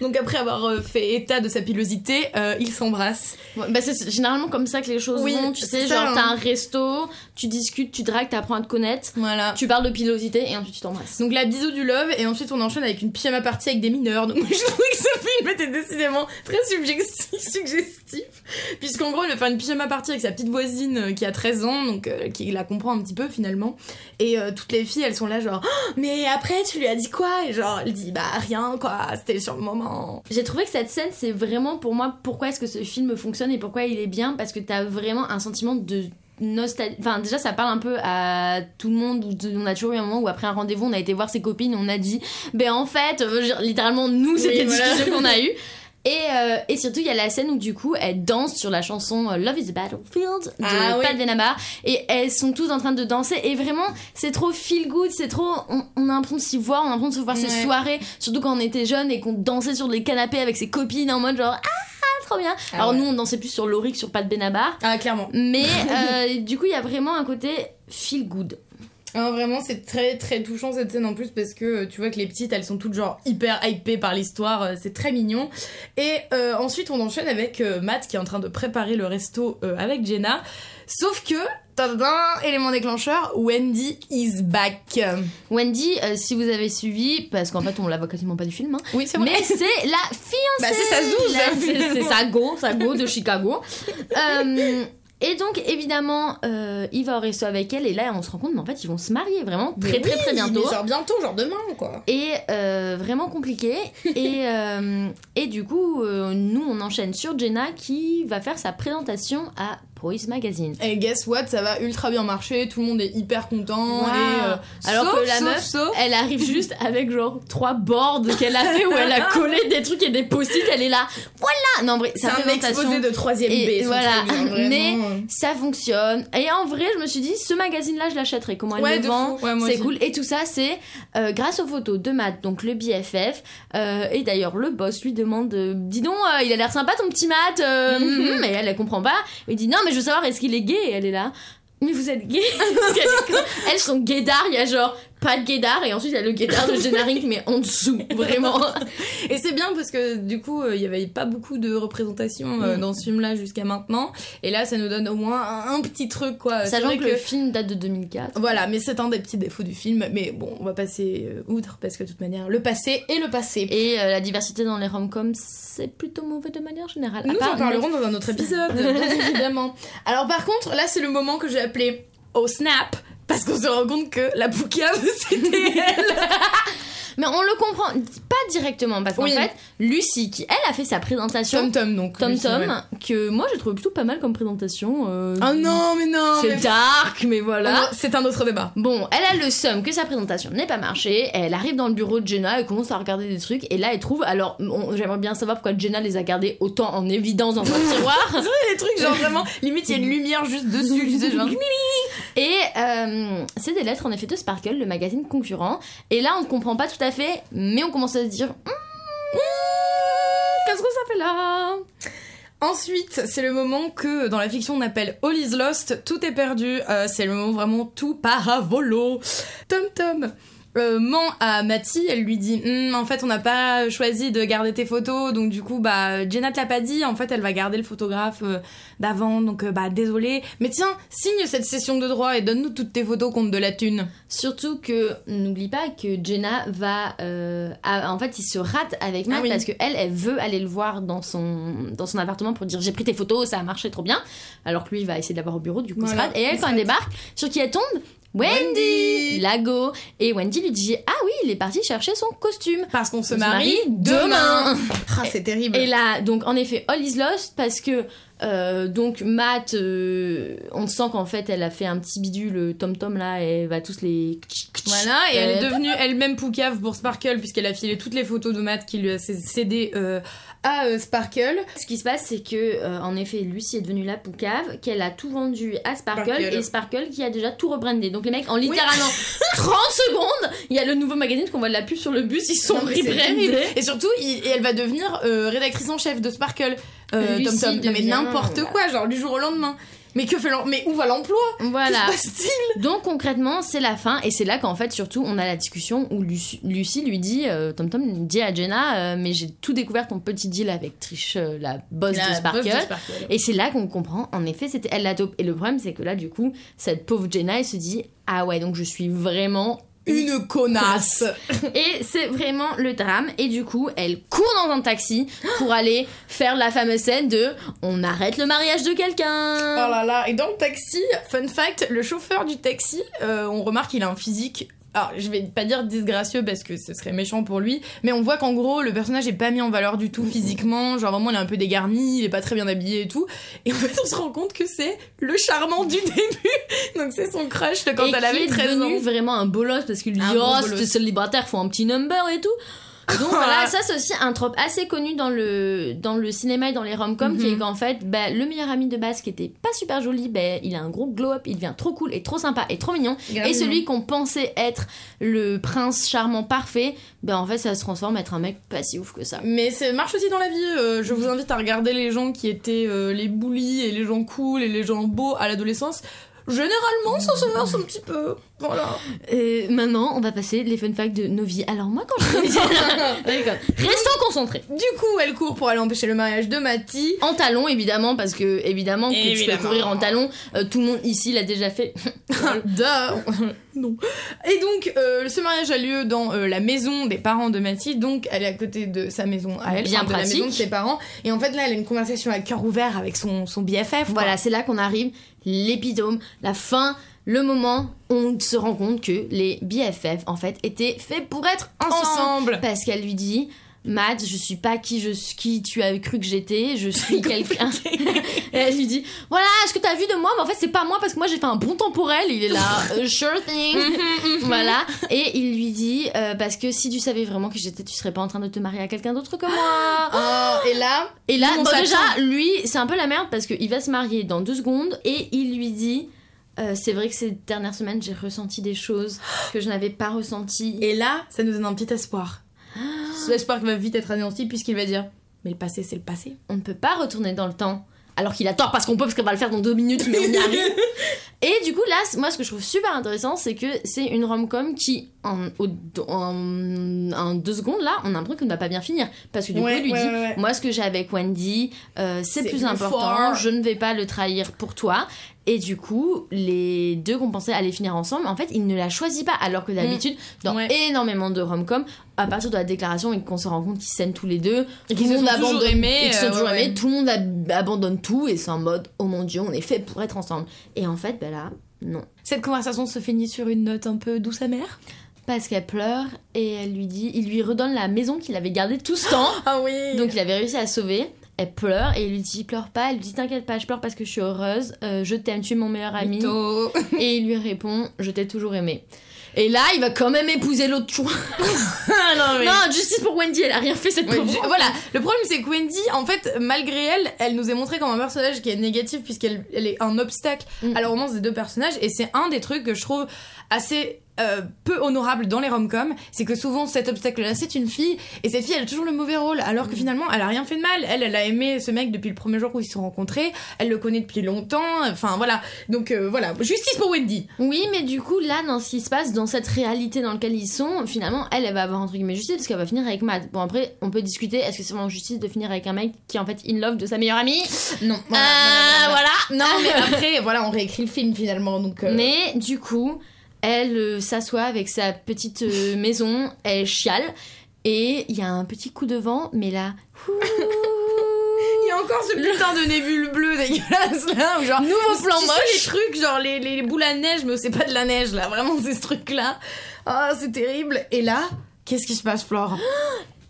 Donc après avoir euh, fait état de sa pilosité, euh, ils s'embrassent. Ouais, bah c'est généralement comme ça que les choses Oui, vont. Tu sais, ça, genre hein. t'as un resto, tu discutes, tu dragues, t'apprends à te connaître, Voilà. tu parles de pilosité et ensuite tu t'embrasses. Donc la bisou du love et ensuite on enchaîne avec une pyjama party avec des mineurs. Donc je trouvais que ce film était décidément très subjectif, suggestif. Puisqu'en gros il va faire une pyjama party avec sa petite voisine euh, qui a 13 ans, donc euh, qui la comprend un petit peu finalement. Et euh, toutes les filles elles sont là genre Oh, mais après tu lui as dit quoi? Et genre elle dit bah rien quoi, c'était sur le moment. J'ai trouvé que cette scène, c'est vraiment pour moi pourquoi est-ce que ce film fonctionne et pourquoi il est bien parce que t'as vraiment un sentiment de nostalgie. Enfin, déjà, ça parle un peu à tout le monde. où On a toujours eu un moment où après un rendez-vous, on a été voir ses copines, on a dit, ben en fait, euh, littéralement, nous, c'était Oui, des voilà. discussions qu'on a eues. Et, euh, et surtout, il y a la scène où du coup, elles dansent sur la chanson euh, Love is a Battlefield de Ah oui. Pat Benabar. Et elles sont toutes en train de danser. Et vraiment, c'est trop feel good, c'est trop. On, on a l'impression de s'y voir, on a l'impression de se voir ces soirées. Surtout quand on était jeunes et qu'on dansait sur les canapés avec ses copines en mode genre Ah, trop bien. Ah Alors ouais. nous, on dansait plus sur Laurie que sur Pat Benabar. Ah clairement. Mais euh, du coup, il y a vraiment un côté feel good. Ah, vraiment, c'est très très touchant cette scène en plus parce que euh, tu vois que les petites elles sont toutes genre hyper hypées par l'histoire, euh, c'est très mignon. Et euh, ensuite on enchaîne avec euh, Matt qui est en train de préparer le resto euh, avec Jenna. Sauf que, tadadam, élément déclencheur, Wendy is back. Wendy, euh, si vous avez suivi, parce qu'en fait on la voit quasiment pas du film, hein, Oui, c'est vrai. mais c'est la fiancée. Bah, c'est sa zouze, c'est- sa go, sa go de Chicago. Euh, et donc évidemment, euh, il va au resto avec elle et là on se rend compte, mais en fait ils vont se marier vraiment très très très bientôt. genre bientôt, genre demain quoi. Et euh, vraiment compliqué. et, euh, et du coup, euh, nous, on enchaîne sur Jenna qui va faire sa présentation à Magazine. Et guess what, ça va ultra bien marcher, tout le monde est hyper content. Et, euh, Alors sauf, que la sauf, meuf, sauf- elle arrive juste avec genre trois boards qu'elle a fait où elle a collé des trucs et des post-it. Elle est là, voilà. Non, en vrai, c'est un exposé de 3ème Et B. voilà. vraiment, Mais euh. ça fonctionne. Et en vrai, je me suis dit, ce magazine-là, je l'achèterai. Comment elle Ouais, le vend. Ouais, C'est cool. Et tout ça, c'est euh, grâce aux photos de Matt, donc le BFF. Euh, et d'ailleurs, le boss lui demande Dis donc, il a l'air sympa ton petit Matt. Mhm. Mais elle, elle comprend pas. Il dit Non, mais je veux savoir, est-ce qu'il est gay elle est là? Mais vous êtes gay. Elles sont gaydar, il y a genre pas de gaydar et ensuite il y a le gaydar de Rink mais en dessous, vraiment. Et c'est bien parce que du coup, euh, il y avait pas beaucoup de représentation euh, Mm. dans ce film-là jusqu'à maintenant. Et là, ça nous donne au moins un, un petit truc, quoi. Sachant que, le film date de 2004. Voilà, mais c'est un des petits défauts du film. Mais bon, on va passer euh, outre parce que de toute manière, le passé est le passé. Et euh, la diversité dans les rom-coms, c'est plutôt mauvais de manière générale. Nous en parlerons dans un autre épisode, bien évidemment. Alors par contre, là, c'est le moment que j'ai appelé au snap. Parce qu'on se rend compte que la boucave, c'était elle. Mais on le comprend pas directement parce qu'en Oui. fait, Lucie, qui elle a fait sa présentation, Tom Tom, donc. Tom Lucie, Tom, ouais. que moi j'ai trouvé plutôt pas mal comme présentation. euh, Oh non, mais non C'est mais- dark, mais voilà. Oh, C'est un autre débat. Bon, elle a le seum que sa présentation n'ait pas marché. Elle arrive dans le bureau de Jenna et commence à regarder des trucs. Et là, elle trouve. Alors, j'aimerais bien savoir pourquoi Jenna les a gardés autant en évidence dans un tiroir. C'est vrai, les trucs, genre vraiment, limite, il y a une lumière juste dessus, sais, genre. Et euh, c'est des lettres en effet de Sparkle, le magazine concurrent. Et là, on ne comprend pas tout fait, mais on commence à se dire Hmm, Qu'est-ce que ça fait là Ensuite, c'est le moment que dans la fiction on appelle All is lost, tout est perdu. Euh, c'est le moment vraiment tout paravolo. Tom Tom euh, ment à Matty, elle lui dit Hum, en fait on n'a pas choisi de garder tes photos, donc du coup bah Jenna te l'a pas dit, en fait elle va garder le photographe euh, d'avant, donc euh, bah désolé. Mais tiens, signe cette session de droit et donne-nous toutes tes photos contre de la thune. Surtout que n'oublie pas que Jenna va euh, à- en fait il se rate avec Matt Ah oui. parce que elle elle veut aller le voir dans son dans son appartement pour dire j'ai pris tes photos ça a marché trop bien alors que lui il va essayer de l'avoir au bureau du coup il se rate et elle quand elle débarque sur qui elle tombe Wendy, Lago et Wendy lui dit ah oui il est parti chercher son costume Parce qu'on se marie marie demain. demain. Ah, c'est terrible. Et là, donc en effet, All is lost parce que Euh, donc Matt, euh, on sent qu'en fait elle a fait un petit bidule Tom Tom là et elle va tous les. Voilà, et elle est devenue elle-même poucave pour Sparkle puisqu'elle a filé toutes les photos de Matt qui lui a cédé euh, à Sparkle. Ce qui se passe, c'est que, en effet, Lucy est devenue la poucave, qu'elle a tout vendu à Sparkle, Sparkle. et Sparkle qui a déjà tout rebrandé. Donc les mecs, en littéralement 30 secondes, il y a le nouveau magazine qu'on voit de la pub sur le bus, ils sont Non, rebrandés. Et surtout, il- et elle va devenir rédactrice en chef de Sparkle. Euh, Tom Tom. Mais n'importe quoi, genre du jour au lendemain. Mais que fait Mais où va l'emploi? Voilà. Que se passe-t-il? Donc concrètement, c'est la fin, et c'est là qu'en fait, surtout, on a la discussion où Lucy lui dit, euh, Tom Tom dit à Jenna, euh, mais j'ai tout découvert ton petit deal avec Trish, euh, la boss La de Sparkle. boss de Sparkle. Et c'est là qu'on comprend, en effet, c'était elle la taupe. Et le problème, c'est que là, du coup, cette pauvre Jenna, elle se dit, ah ouais, donc je suis vraiment Une connasse. Et c'est vraiment le drame. Et du coup, elle court dans un taxi pour aller faire la fameuse scène de on arrête le mariage de Oh quelqu'un. là là, et dans le taxi, fun fact, le chauffeur du taxi, euh, on remarque qu'il a un physique. Alors, je vais pas dire disgracieux parce que ce serait méchant pour lui, mais on voit qu'en gros, le personnage est pas mis en valeur du tout physiquement. Genre, vraiment, il est un peu dégarni, il est pas très bien habillé et tout. Et en fait, on se rend compte que c'est le charmant du début. Donc, c'est son crush de quand et elle avait est 13 devenu ans. vraiment un bolos parce qu'il dit oh bolos. c'était célibataire faut un petit number et tout donc voilà ça c'est aussi un trope assez connu dans le dans le cinéma et dans les rom-coms qui est Mhm. qu'en fait bah, le meilleur ami de base qui était pas super joli bah, il a un gros glow up il devient trop cool et trop sympa et trop mignon et celui qu'on pensait être le prince charmant parfait bah en fait ça se transforme à être un mec pas si ouf que ça Mais ça marche aussi dans la vie. euh, je vous invite à regarder les gens qui étaient euh, les bullies et les gens cool et les gens beaux à l'adolescence. Généralement, ça se verse un petit peu. Voilà. Et maintenant on va passer les fun facts de nos vies alors moi quand je D'accord. restons concentrés Du coup, elle court pour aller empêcher le mariage de Matty. En talons, évidemment, parce que évidemment que tu Évidemment. peux courir en talons. euh, tout le monde ici l'a déjà fait. Non. Et donc, euh, ce mariage a lieu dans euh, la maison des parents de Matty. Donc, elle est à côté de sa maison à elle, Bien enfin, de la pratique. maison de ses parents. Et en fait, là, elle a une conversation à cœur ouvert avec son, son BFF. voilà, c'est là qu'on arrive, l'épitome, la fin, le moment où on se rend compte que les BFF, en fait, étaient faits pour être ensemble. Ensemble. Parce qu'elle lui dit. Matt, je suis pas qui je qui tu as cru que j'étais, je suis quelqu'un. et elle lui dit, voilà, est-ce que t'as vu de moi Mais en fait, c'est pas moi parce que moi j'ai fait un bon temporel. Il est là, euh, sure thing. voilà. Et il lui dit, euh, parce que si tu savais vraiment qui j'étais, tu serais pas en train de te marier à quelqu'un d'autre que moi. Oh, et là, Et là, bon, déjà, lui, c'est un peu la merde parce qu'il va se marier dans deux secondes et il lui dit euh, C'est vrai que ces dernières semaines, j'ai ressenti des choses que je n'avais pas ressenties. et là, ça nous donne un petit espoir. Ce espoir qui va vite être anéanti puisqu'il va dire Mais le passé, c'est le passé. On ne peut pas retourner dans le temps. Alors qu'il a tort parce qu'on peut, parce qu'on va le faire dans deux minutes, mais on y arrive. Et du coup, là, moi, ce que je trouve super intéressant, c'est que c'est une rom-com qui, en, au- en, en deux secondes, là, on a l'impression qu'elle ne va pas bien finir. Parce que du Ouais, coup, il lui ouais, dit ouais. Moi, ce que j'ai avec Wendy, euh, c'est C'est plus plus important, fort. je ne vais pas le trahir pour toi. Et du coup, les deux qu'on pensait aller finir ensemble, en fait, il ne la choisit pas. Alors que d'habitude, dans Mm. Ouais. énormément de rom-com, à partir de la déclaration et qu'on se rend compte qu'ils s'aiment tous les deux, Et qu'ils se sont toujours aimés, et sont euh, toujours ouais, aimés, tout le monde ab- abandonne tout et c'est en mode oh mon dieu, on est fait pour être ensemble. Et en fait, ben là, non. Cette conversation se finit sur une note un peu douce amère? Parce qu'elle pleure et elle lui dit, il lui redonne la maison qu'il avait gardée tout ce temps. Ah oui Donc il avait réussi à sauver. Elle pleure et il lui dit pleure pas. Elle lui dit t'inquiète pas, je pleure parce que je suis heureuse. Euh, je t'aime, tu es mon meilleur ami. Et il lui répond je t'ai toujours aimé. Et là, il va quand même épouser l'autre chou. Ah non, mais- Non, justice pour Wendy, elle a rien fait cette Ouais, voilà, le problème c'est que Wendy, en fait, malgré elle, elle nous est montrée comme un personnage qui est négatif puisqu'elle elle est un obstacle Mm. à la romance des deux personnages et c'est un des trucs que je trouve assez euh, peu honorable dans les rom-coms, c'est que souvent cet obstacle-là c'est une fille et cette fille elle a toujours le mauvais rôle alors Mm. que finalement elle a rien fait de mal. Elle, elle a aimé ce mec depuis le premier jour où ils se sont rencontrés, elle le connaît depuis longtemps, enfin voilà. Donc euh, voilà, justice pour Wendy. Oui, mais du coup, là, dans ce qui se passe, dans cette réalité dans laquelle ils sont, finalement, elle, elle va avoir entre guillemets justice parce qu'elle va finir avec Matt. Bon, après, on peut discuter, est-ce que c'est vraiment justice de finir avec un mec qui est en fait in love de sa meilleure amie? Non, Ah, voilà, Non, mais après, voilà, on réécrit le film finalement, donc. euh, Mais du coup, elle euh, s'assoit avec sa petite euh, maison, elle chiale, et il y a un petit coup de vent, mais là. Il y a encore ce putain de nébule bleue dégueulasse là, où genre. Nouveau plan tu sais, les trucs, genre les, les, les boules à neige, mais c'est pas de la neige là, vraiment c'est ce truc là. Ah, c'est terrible. Et là, qu'est-ce qui se passe, Flore?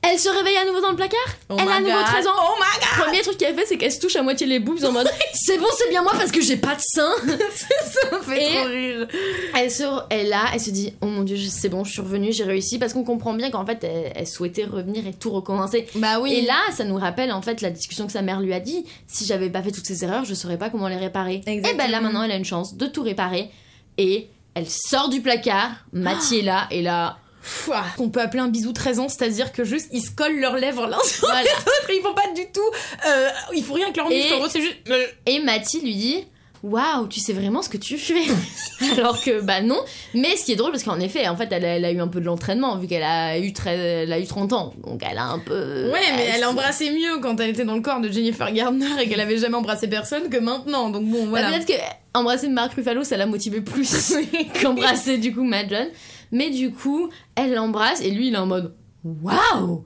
Elle se réveille à nouveau dans le placard. Oh elle a à nouveau God. 13 ans. Oh my god Premier truc qu'elle fait, c'est qu'elle se touche à moitié les boobs en mode c'est bon, c'est bien moi parce que j'ai pas de seins. Ça me fait Et- trop rire. Elle se, elle là, elle se dit oh mon dieu, c'est bon, je suis revenue, j'ai réussi parce qu'on comprend bien qu'en fait elle, elle souhaitait revenir et tout recommencer. Bah oui. Et là, ça nous rappelle en fait la discussion que sa mère lui a dit. Si j'avais pas fait toutes ces erreurs, je saurais pas comment les réparer. Et ben là Exactement. maintenant, elle a une chance de tout réparer et elle sort du placard. Mathieu est là et là, Pouah. On peut appeler un bisou 13 ans, c'est-à-dire que juste ils se collent leurs lèvres l'un sur voilà. l'autre, ils font pas du tout. Euh, il faut rien que leur Et- muscle, en gros, c'est juste. euh, Et Mathie lui dit Waouh, tu sais vraiment ce que tu fais Alors que, bah non. Mais ce qui est drôle, parce qu'en effet, en fait, elle, a- elle a eu un peu de l'entraînement, vu qu'elle a, eu elle a eu 30 ans. Donc elle a un peu. Ouais, mais elle embrassait mieux quand elle était dans le corps de Jennifer Gardner et qu'elle avait jamais embrassé personne que maintenant. Donc bon, Bah, voilà. Peut-être que embrasser Mark Ruffalo, ça l'a motivé plus qu'embrasser du coup Matt John. Mais du coup, elle l'embrasse et lui, il est en mode Waouh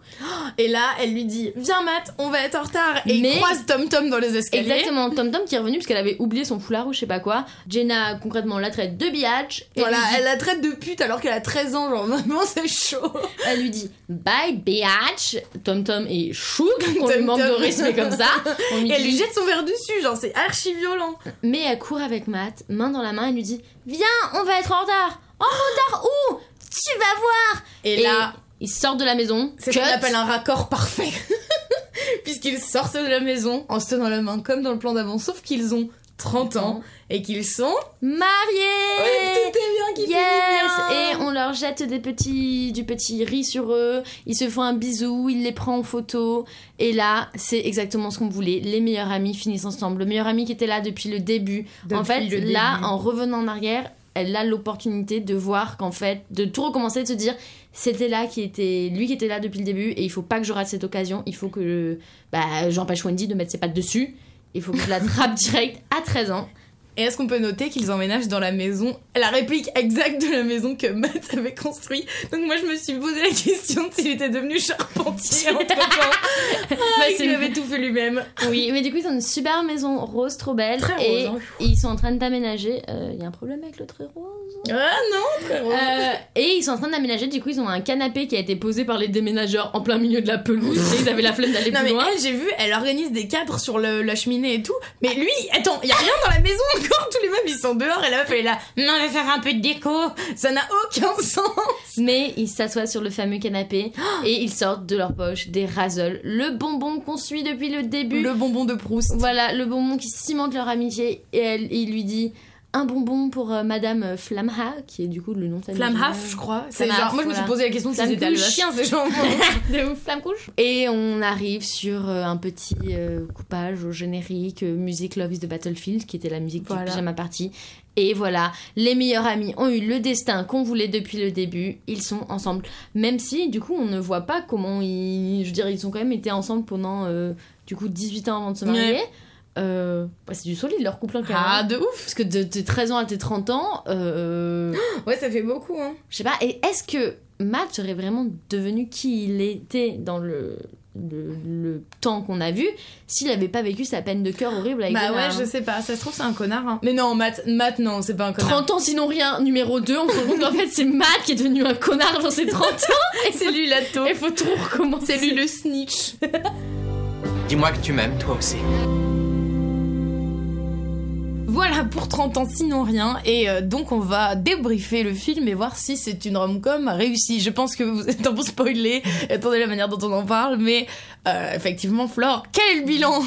Et là, elle lui dit Viens, Matt, on va être en retard. Et Mais- il croise Tom Tom dans les escaliers. Exactement, Tom Tom qui est revenu parce qu'elle avait oublié son foulard ou je sais pas quoi. Jenna concrètement la traite de biatch. Voilà, dit- elle la traite de pute alors qu'elle a 13 ans, genre vraiment c'est chaud. Elle lui dit bye biatch. Tom Tom est chou qu'on lui manque de respect comme ça. On lui Et elle lui jette son verre dessus, genre c'est archi violent. Mais elle court avec Matt, main dans la main, elle lui dit Viens, on va être en retard. En retard où Tu vas voir. Et, là, ils sortent de la maison. c'est ce qu'on appelle un raccord parfait. Puisqu'ils sortent de la maison en se tenant la main comme dans le plan d'avant, sauf qu'ils ont 30 ans et qu'ils sont. mariés. Ouais, tout est bien qui Yes bien. Et on leur jette des petits, du petit riz sur eux, ils se font un bisou, il les prend en photo, et là, c'est exactement ce qu'on voulait, les meilleurs amis finissent ensemble. Le meilleur ami qui était là depuis le début, en fait, là, début. en revenant en arrière, elle a l'opportunité de voir qu'en fait, de tout recommencer, de se dire, c'était là qui était, lui qui était là depuis le début, et il faut pas que je rate cette occasion, il faut que bah, j'empêche Wendy de mettre ses pattes dessus, il faut que je l'attrape direct à 13 ans. Et est-ce qu'on peut noter qu'ils emménagent dans la maison, la réplique exacte de la maison que Matt avait construite Donc moi je me suis posé la question de s'il était devenu charpentier entre temps. Bah, c'est qu'il avait tout fait lui-même. Oui, mais du coup, ils ont une super maison rose trop belle. Très et rose, hein. ils sont en train d'aménager. euh, Il y a un problème avec le très rose? Ah non, frérot. Euh, et ils sont en train d'aménager. Du coup, ils ont un canapé qui a été posé par les déménageurs en plein milieu de la pelouse. et ils avaient la flemme d'aller Non plus mais loin. elle, j'ai vu, elle organise des cadres sur le- la cheminée et tout. Mais lui, attends, y a rien dans la maison encore. Tous les meubles ils sont dehors et la meuf elle est là. Non, on va faire un peu de déco. Ça n'a aucun sens. Mais ils s'assoient sur le fameux canapé et ils sortent de leur poche des razoles. Le bonbon qu'on suit depuis le début. Le bonbon de Proust. Voilà, le bonbon qui cimente leur amitié. Et elle, il lui dit un bonbon pour euh, Madame Flamha, qui est du coup le nom de famille. Flammhaf, je crois. C'est genre, moi je me suis posé la question si c'était le chien, ces gens. de ouf, flamme couche. Et on arrive sur euh, un petit euh, coupage au générique, euh, musique Love is the Battlefield, qui était la musique Voilà. du pyjama party. Et voilà, les meilleurs amis ont eu le destin qu'on voulait depuis le début. Ils sont ensemble. Même si, du coup, on ne voit pas comment ils. Je veux dire, ils ont quand même été ensemble pendant, euh, du coup, 18 ans avant de se marier. Euh, bah, c'est du solide leur couple, hein, quand même. Ah, de ouf. Parce que de tes 13 ans à tes 30 ans, euh, Ouais, ça fait beaucoup, hein. je sais pas, et est-ce que Matt serait vraiment devenu qui il était dans le, le, le temps qu'on a vu s'il avait pas vécu sa peine de cœur horrible avec Bah ouais, hein. je sais pas. Ça se trouve, c'est un connard. Hein. Mais non, Matt, Matt non, c'est pas un connard. 30 ans sinon rien, numéro 2, on se rend compte qu'en fait c'est Matt qui est devenu un connard dans ses 30 ans et C'est lui la taupe. il faut tout recommencer. C'est lui le snitch. Dis-moi que tu m'aimes, toi aussi. Voilà pour 30 ans sinon rien et euh, donc on va débriefer le film et voir si c'est une rom-com réussie. Je pense que vous êtes un peu spoilé, attendez la manière dont on en parle, mais euh, effectivement Flore, quel est le bilan?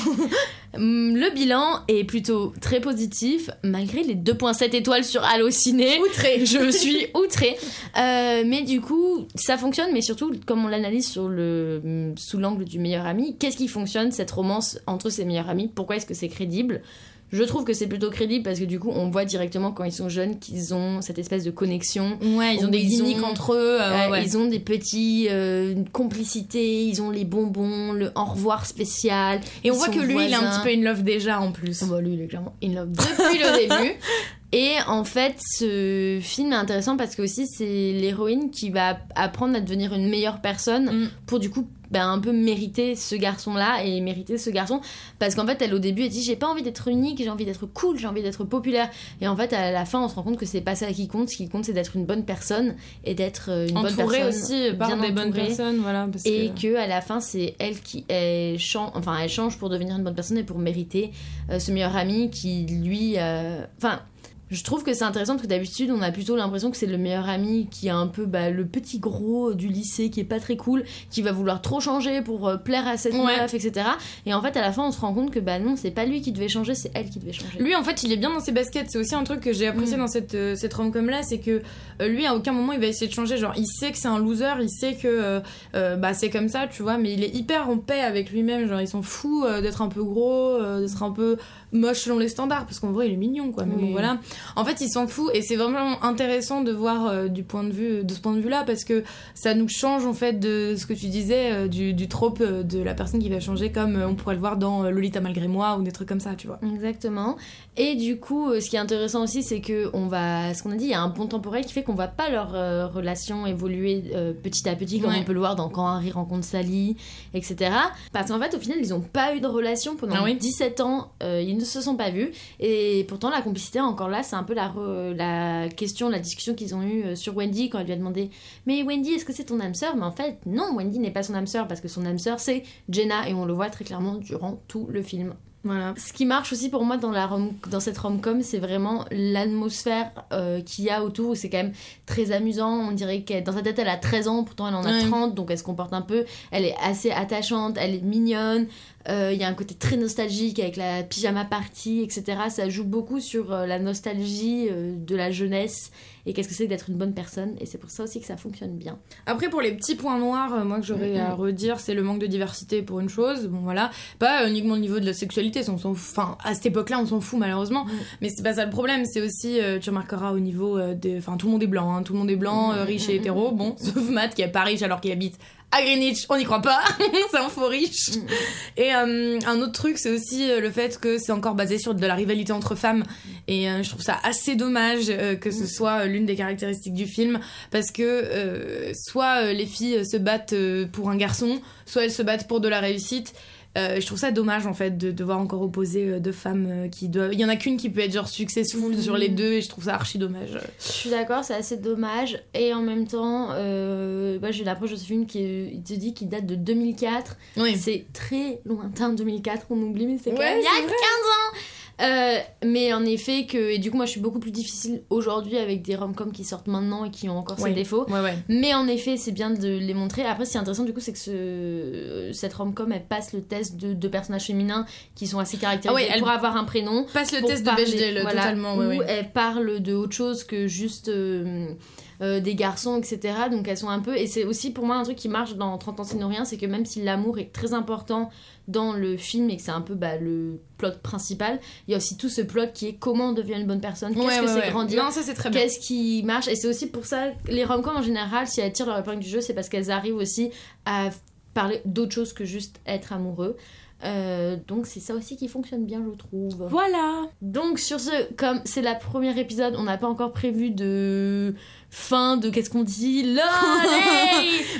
Le bilan est plutôt très positif, malgré les 2.7 étoiles sur Allociné. Outré. Je suis outrée. Euh, mais du coup, ça fonctionne, mais surtout, comme on l'analyse sur le, sous l'angle du meilleur ami, qu'est-ce qui fonctionne, cette romance entre ses meilleurs amis? Pourquoi est-ce que c'est crédible? Je trouve que c'est plutôt crédible parce que du coup, on voit directement quand ils sont jeunes qu'ils ont cette espèce de connexion. Ouais, ils ont des gimmicks entre eux. euh, ouais. Ils ont des petits euh, complicités, ils ont les bonbons, le au revoir spécial. Et on voit que lui, il est un petit peu in love déjà en plus. Bah lui, il est clairement in love depuis le début. Et en fait, ce film est intéressant parce que aussi c'est l'héroïne qui va apprendre à devenir une meilleure personne Mm. pour du coup ben, un peu mériter ce garçon-là et mériter ce garçon. Parce qu'en fait, elle au début, elle dit j'ai pas envie d'être unique, j'ai envie d'être cool, j'ai envie d'être populaire. Et en fait, à la fin, on se rend compte que c'est pas ça qui compte. Ce qui compte, c'est d'être une bonne personne et d'être euh, une bonne Entourée personne. aussi par bien des bonnes personnes, voilà. Parce Et que... que à la fin, c'est elle qui elle change, enfin elle change pour devenir une bonne personne et pour mériter euh, ce meilleur ami qui lui, euh, enfin. Je trouve que c'est intéressant parce que d'habitude on a plutôt l'impression que c'est le meilleur ami qui est un peu bah, le petit gros du lycée qui est pas très cool, qui va vouloir trop changer pour euh, plaire à cette Ouais. meuf, etc. Et en fait à la fin on se rend compte que bah non c'est pas lui qui devait changer, c'est elle qui devait changer. Lui, en fait, il est bien dans ses baskets. C'est aussi un truc que j'ai apprécié Mm. dans cette, euh, cette rom-com là, c'est que euh, lui, à aucun moment, il va essayer de changer. Genre, il sait que c'est un loser, il sait que euh, bah, c'est comme ça, tu vois, mais il est hyper en paix avec lui-même. Genre, il s'en fout d'être un peu gros, d'être un peu moche selon les standards, parce qu'en vrai, il est mignon, quoi. Mais Oui. bon, voilà. En fait, il s'en fout, et c'est vraiment intéressant de voir euh, du point de vue, de ce point de vue-là, parce que ça nous change, en fait, de ce que tu disais, euh, du, du trope euh, de la personne qui va changer, comme on pourrait le voir dans Lolita malgré moi, ou des trucs comme ça, tu vois. Exactement. Et du coup, euh, ce qui est intéressant aussi, c'est que on va, ce qu'on a dit, il y a un bon temporel qui fait qu'on va pas leur euh, relation évoluer euh, petit à petit, comme Ouais. on peut le voir dans Quand Harry rencontre Sally, etc. Parce qu'en fait, au final, ils ont pas eu de relation pendant Ah oui 17 ans. euh, ils ne se sont pas vus. Et pourtant, la complicité, encore là, c'est un peu la, re- la question, la discussion qu'ils ont eue sur Wendy quand elle lui a demandé Mais Wendy, est-ce que c'est ton âme sœur? Mais en fait, non, Wendy n'est pas son âme sœur parce que son âme sœur, c'est Jenna. Et on le voit très clairement durant tout le film. Voilà. Ce qui marche aussi pour moi dans, la rom- dans cette rom-com, c'est vraiment l'atmosphère euh, qu'il y a autour. C'est quand même très amusant. On dirait que dans sa tête, elle a 13 ans, pourtant elle en a Ouais. 30, donc elle se comporte un peu. Elle est assez attachante, elle est mignonne. Euh, Il y a un côté très nostalgique avec la pyjama party, etc. Ça joue beaucoup sur euh, la nostalgie euh, de la jeunesse et qu'est-ce que c'est d'être une bonne personne. Et c'est pour ça aussi que ça fonctionne bien. Après, pour les petits points noirs, euh, moi que j'aurais Mhm. à redire, c'est le manque de diversité pour une chose. Bon, voilà. Pas euh, uniquement au niveau de la sexualité, on s'en. Enfin, à cette époque-là, on s'en fout malheureusement. Mhm. Mais c'est pas ça le problème. C'est aussi, euh, tu remarqueras au niveau euh, des. Enfin, tout le monde est blanc, hein. tout le monde est blanc, euh, Mhm. riche et hétéro. Bon, sauf Matt qui est pas riche alors qu'il habite à Greenwich. On n'y croit pas. c'est un faux riche. Mhm. Et euh, un autre truc, c'est aussi euh, le fait que c'est encore basé sur de la rivalité entre femmes. Et euh, je trouve ça assez dommage euh, que ce soit euh, l'une des caractéristiques du film. Parce que soit les filles se battent pour un garçon, soit elles se battent pour de la réussite. Euh, je trouve ça dommage en fait de devoir encore opposer euh, deux femmes euh, qui doivent. Il y en a qu'une qui peut être genre successful Mhm. sur les deux et je trouve ça archi dommage. Je suis d'accord, c'est assez dommage. Et en même temps, moi, j'ai l'approche de ce film qui est- il te dit qu'il date de 2004. Oui. C'est très lointain 2004, on oublie, mais c'est quand même il y a c'est 15 ans Euh, mais en effet que et du coup moi je suis beaucoup plus difficile aujourd'hui avec des rom-coms qui sortent maintenant et qui ont encore Ouais. ses défauts Ouais, ouais. mais en effet c'est bien de les montrer après ce qui est intéressant du coup c'est que ce, cette rom-com elle passe le test de deux personnages féminins qui sont assez caractérisés Ah elle- pour avoir un prénom Passe le test de Bechdel voilà, totalement. où elle parle de autre chose que juste euh, euh, des garçons, etc. Donc elles sont un peu. Et c'est aussi pour moi un truc qui marche dans 30 ans c'est rien, c'est que même si l'amour est très important dans le film et que c'est un peu bah, le plot principal, il y a aussi tout ce plot qui est comment on devient une bonne personne, qu'est-ce Ouais, que ouais, c'est ouais. grandir. Non, ça c'est très bien. Qu'est-ce qui marche Et c'est aussi pour ça, les rom-coms en général, si elles tirent leur épingle du jeu, c'est parce qu'elles arrivent aussi à parler d'autre chose que juste être amoureux. Euh, donc c'est ça aussi qui fonctionne bien, je trouve. Voilà. Donc sur ce, comme c'est la première épisode, on n'a pas encore prévu de fin de qu'est-ce qu'on dit. Lol,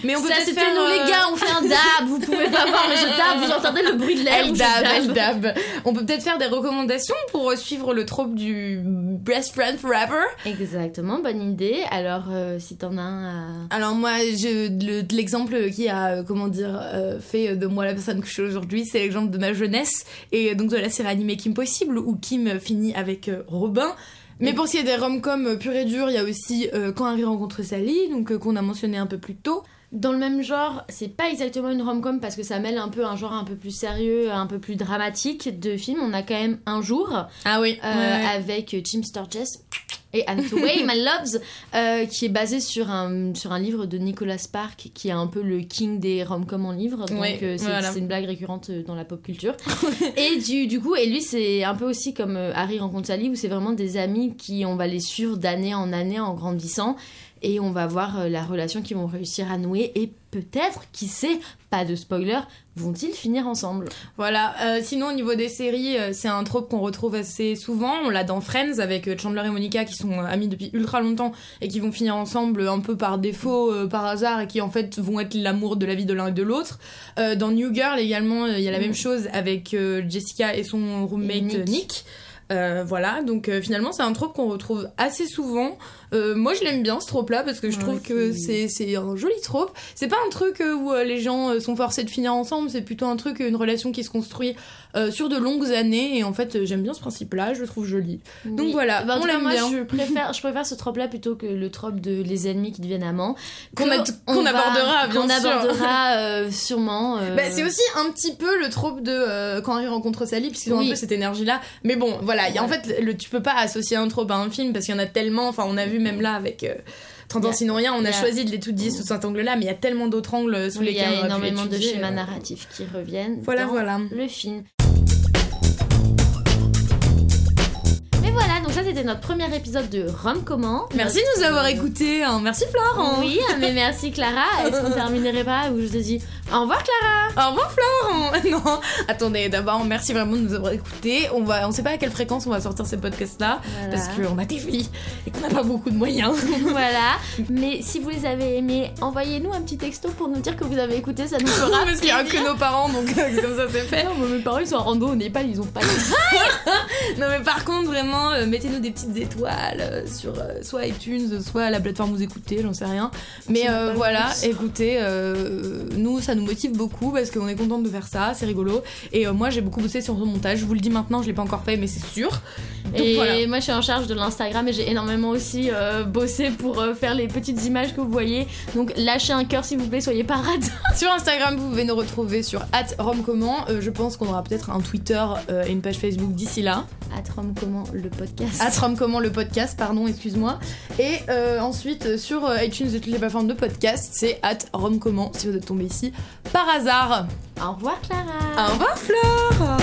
Mais on peut peut-être faire, nous les euh, gars, on fait un dab, vous pouvez pas voir mais je dab, vous entendez le bruit de l'air. où Elle je dab, dab. elle dab. On peut peut-être faire des recommandations pour euh, suivre le trope du best friend forever. Exactement, bonne idée. Alors euh, si t'en as un. Alors moi, je, le- l'exemple qui a, euh, comment dire, euh, fait de moi la personne que je suis aujourd'hui, c'est l'exemple de ma jeunesse et euh, donc de la série animée Kim Possible où Kim finit avec euh, Robin. Mais pour ce qui est des rom-coms pur et dur, il y a aussi euh, Quand Harry rencontre Sally, donc euh, qu'on a mentionné un peu plus tôt. Dans le même genre, c'est pas exactement une rom-com parce que ça mêle un peu un genre un peu plus sérieux, un peu plus dramatique de film. On a quand même Un jour Ah oui. euh, avec Jim Sturgess et Anne Hathaway, My Loves, euh, qui est basé sur un, sur un livre de Nicholas Spark, qui est un peu le king des rom-coms en livre. Donc Ouais, euh, c'est voilà. une blague récurrente dans la pop culture. et du, du coup, et lui, c'est un peu aussi comme Harry rencontre Sally, où c'est vraiment des amis qui, on va les suivre d'année en année en grandissant. Et on va voir euh, la relation qu'ils vont réussir à nouer et peut-être, qui sait, pas de spoiler, vont-ils finir ensemble Voilà, euh, sinon au niveau des séries, euh, c'est un trope qu'on retrouve assez souvent. On l'a dans Friends avec Chandler et Monica qui sont amis depuis ultra longtemps et qui vont finir ensemble un peu par défaut, euh, par hasard et qui en fait vont être l'amour de la vie de l'un et de l'autre. Dans New Girl également, il y a la Mm. même chose avec Jessica et son roommate Et Nick. Nick. Voilà, donc finalement c'est un trope qu'on retrouve assez souvent. Euh, moi je l'aime bien ce trope là parce que je Ouais, trouve que c'est c'est un joli trope. C'est pas un truc euh, où euh, les gens sont forcés de finir ensemble, c'est plutôt un truc, une relation qui se construit euh, sur de longues années et en fait j'aime bien ce principe là, je le trouve joli. Donc voilà, Bah, on l'aime moi, bien. Je préfère, je préfère ce trope-là plutôt que le trope de les ennemis qui deviennent amants. Qu'on on abordera, bien Qu'on sûr. abordera euh, sûrement. Bah, c'est aussi un petit peu le trope de quand Harry rencontre Sally, puisqu'ils ont Oui. un peu cette énergie-là. Mais bon, voilà, a- en fait, le, tu peux pas associer un trope à un film parce qu'il y en a tellement. Enfin, on a vu même là avec euh, 30 ans Il y a- sinon rien, on il a y a- choisi de l'étudier sous cet angle-là, mais il y a tellement d'autres angles sous oui, il y lesquels on a aurait pu énormément de schémas euh. narratifs qui reviennent Voilà, dans voilà. le film. C'était notre premier épisode de Rome Comment. Merci de nous avoir écoutés. hein. Merci Florent. Oui, ah, mais merci Clara. Est-ce qu'on terminerait pas où je te dis au revoir Clara? Au revoir Florent. non, attendez, d'abord merci vraiment de nous avoir écoutés. On va, on sait pas à quelle fréquence on va sortir ces podcasts-là Voilà. parce qu'on a des vies et qu'on n'a pas beaucoup de moyens. voilà. Mais si vous les avez aimés, envoyez-nous un petit texto pour nous dire que vous avez écouté, ça nous fera parce qu'il y a que nos parents, donc euh, comme ça c'est fait. Non, mais mes parents ils sont en rando au Népal, ils ont pas. Non mais par contre vraiment euh, des petites étoiles euh, sur euh, soit iTunes, soit la plateforme où vous écoutez, j'en sais rien. Mais euh, voilà, écoutez, nous ça nous motive beaucoup parce qu'on est contente de faire ça, c'est rigolo. Et moi j'ai beaucoup bossé sur le montage, je vous le dis maintenant, je l'ai pas encore fait mais c'est sûr. Donc et voilà. moi je suis en charge de l'Instagram et j'ai énormément aussi euh, bossé pour euh, faire les petites images que vous voyez. Donc lâchez un cœur s'il vous plaît, soyez pas radins. Sur Instagram, vous pouvez nous retrouver sur @romcomment. Euh, je pense qu'on aura peut-être un Twitter et une page Facebook d'ici là. Atrom comment le podcast. @romcomment le podcast, pardon, excuse-moi. Et euh, ensuite euh, sur euh, iTunes et toutes les plateformes de podcast, c'est @romcomment si vous êtes tombé ici par hasard. Au revoir Clara. Au revoir Flore.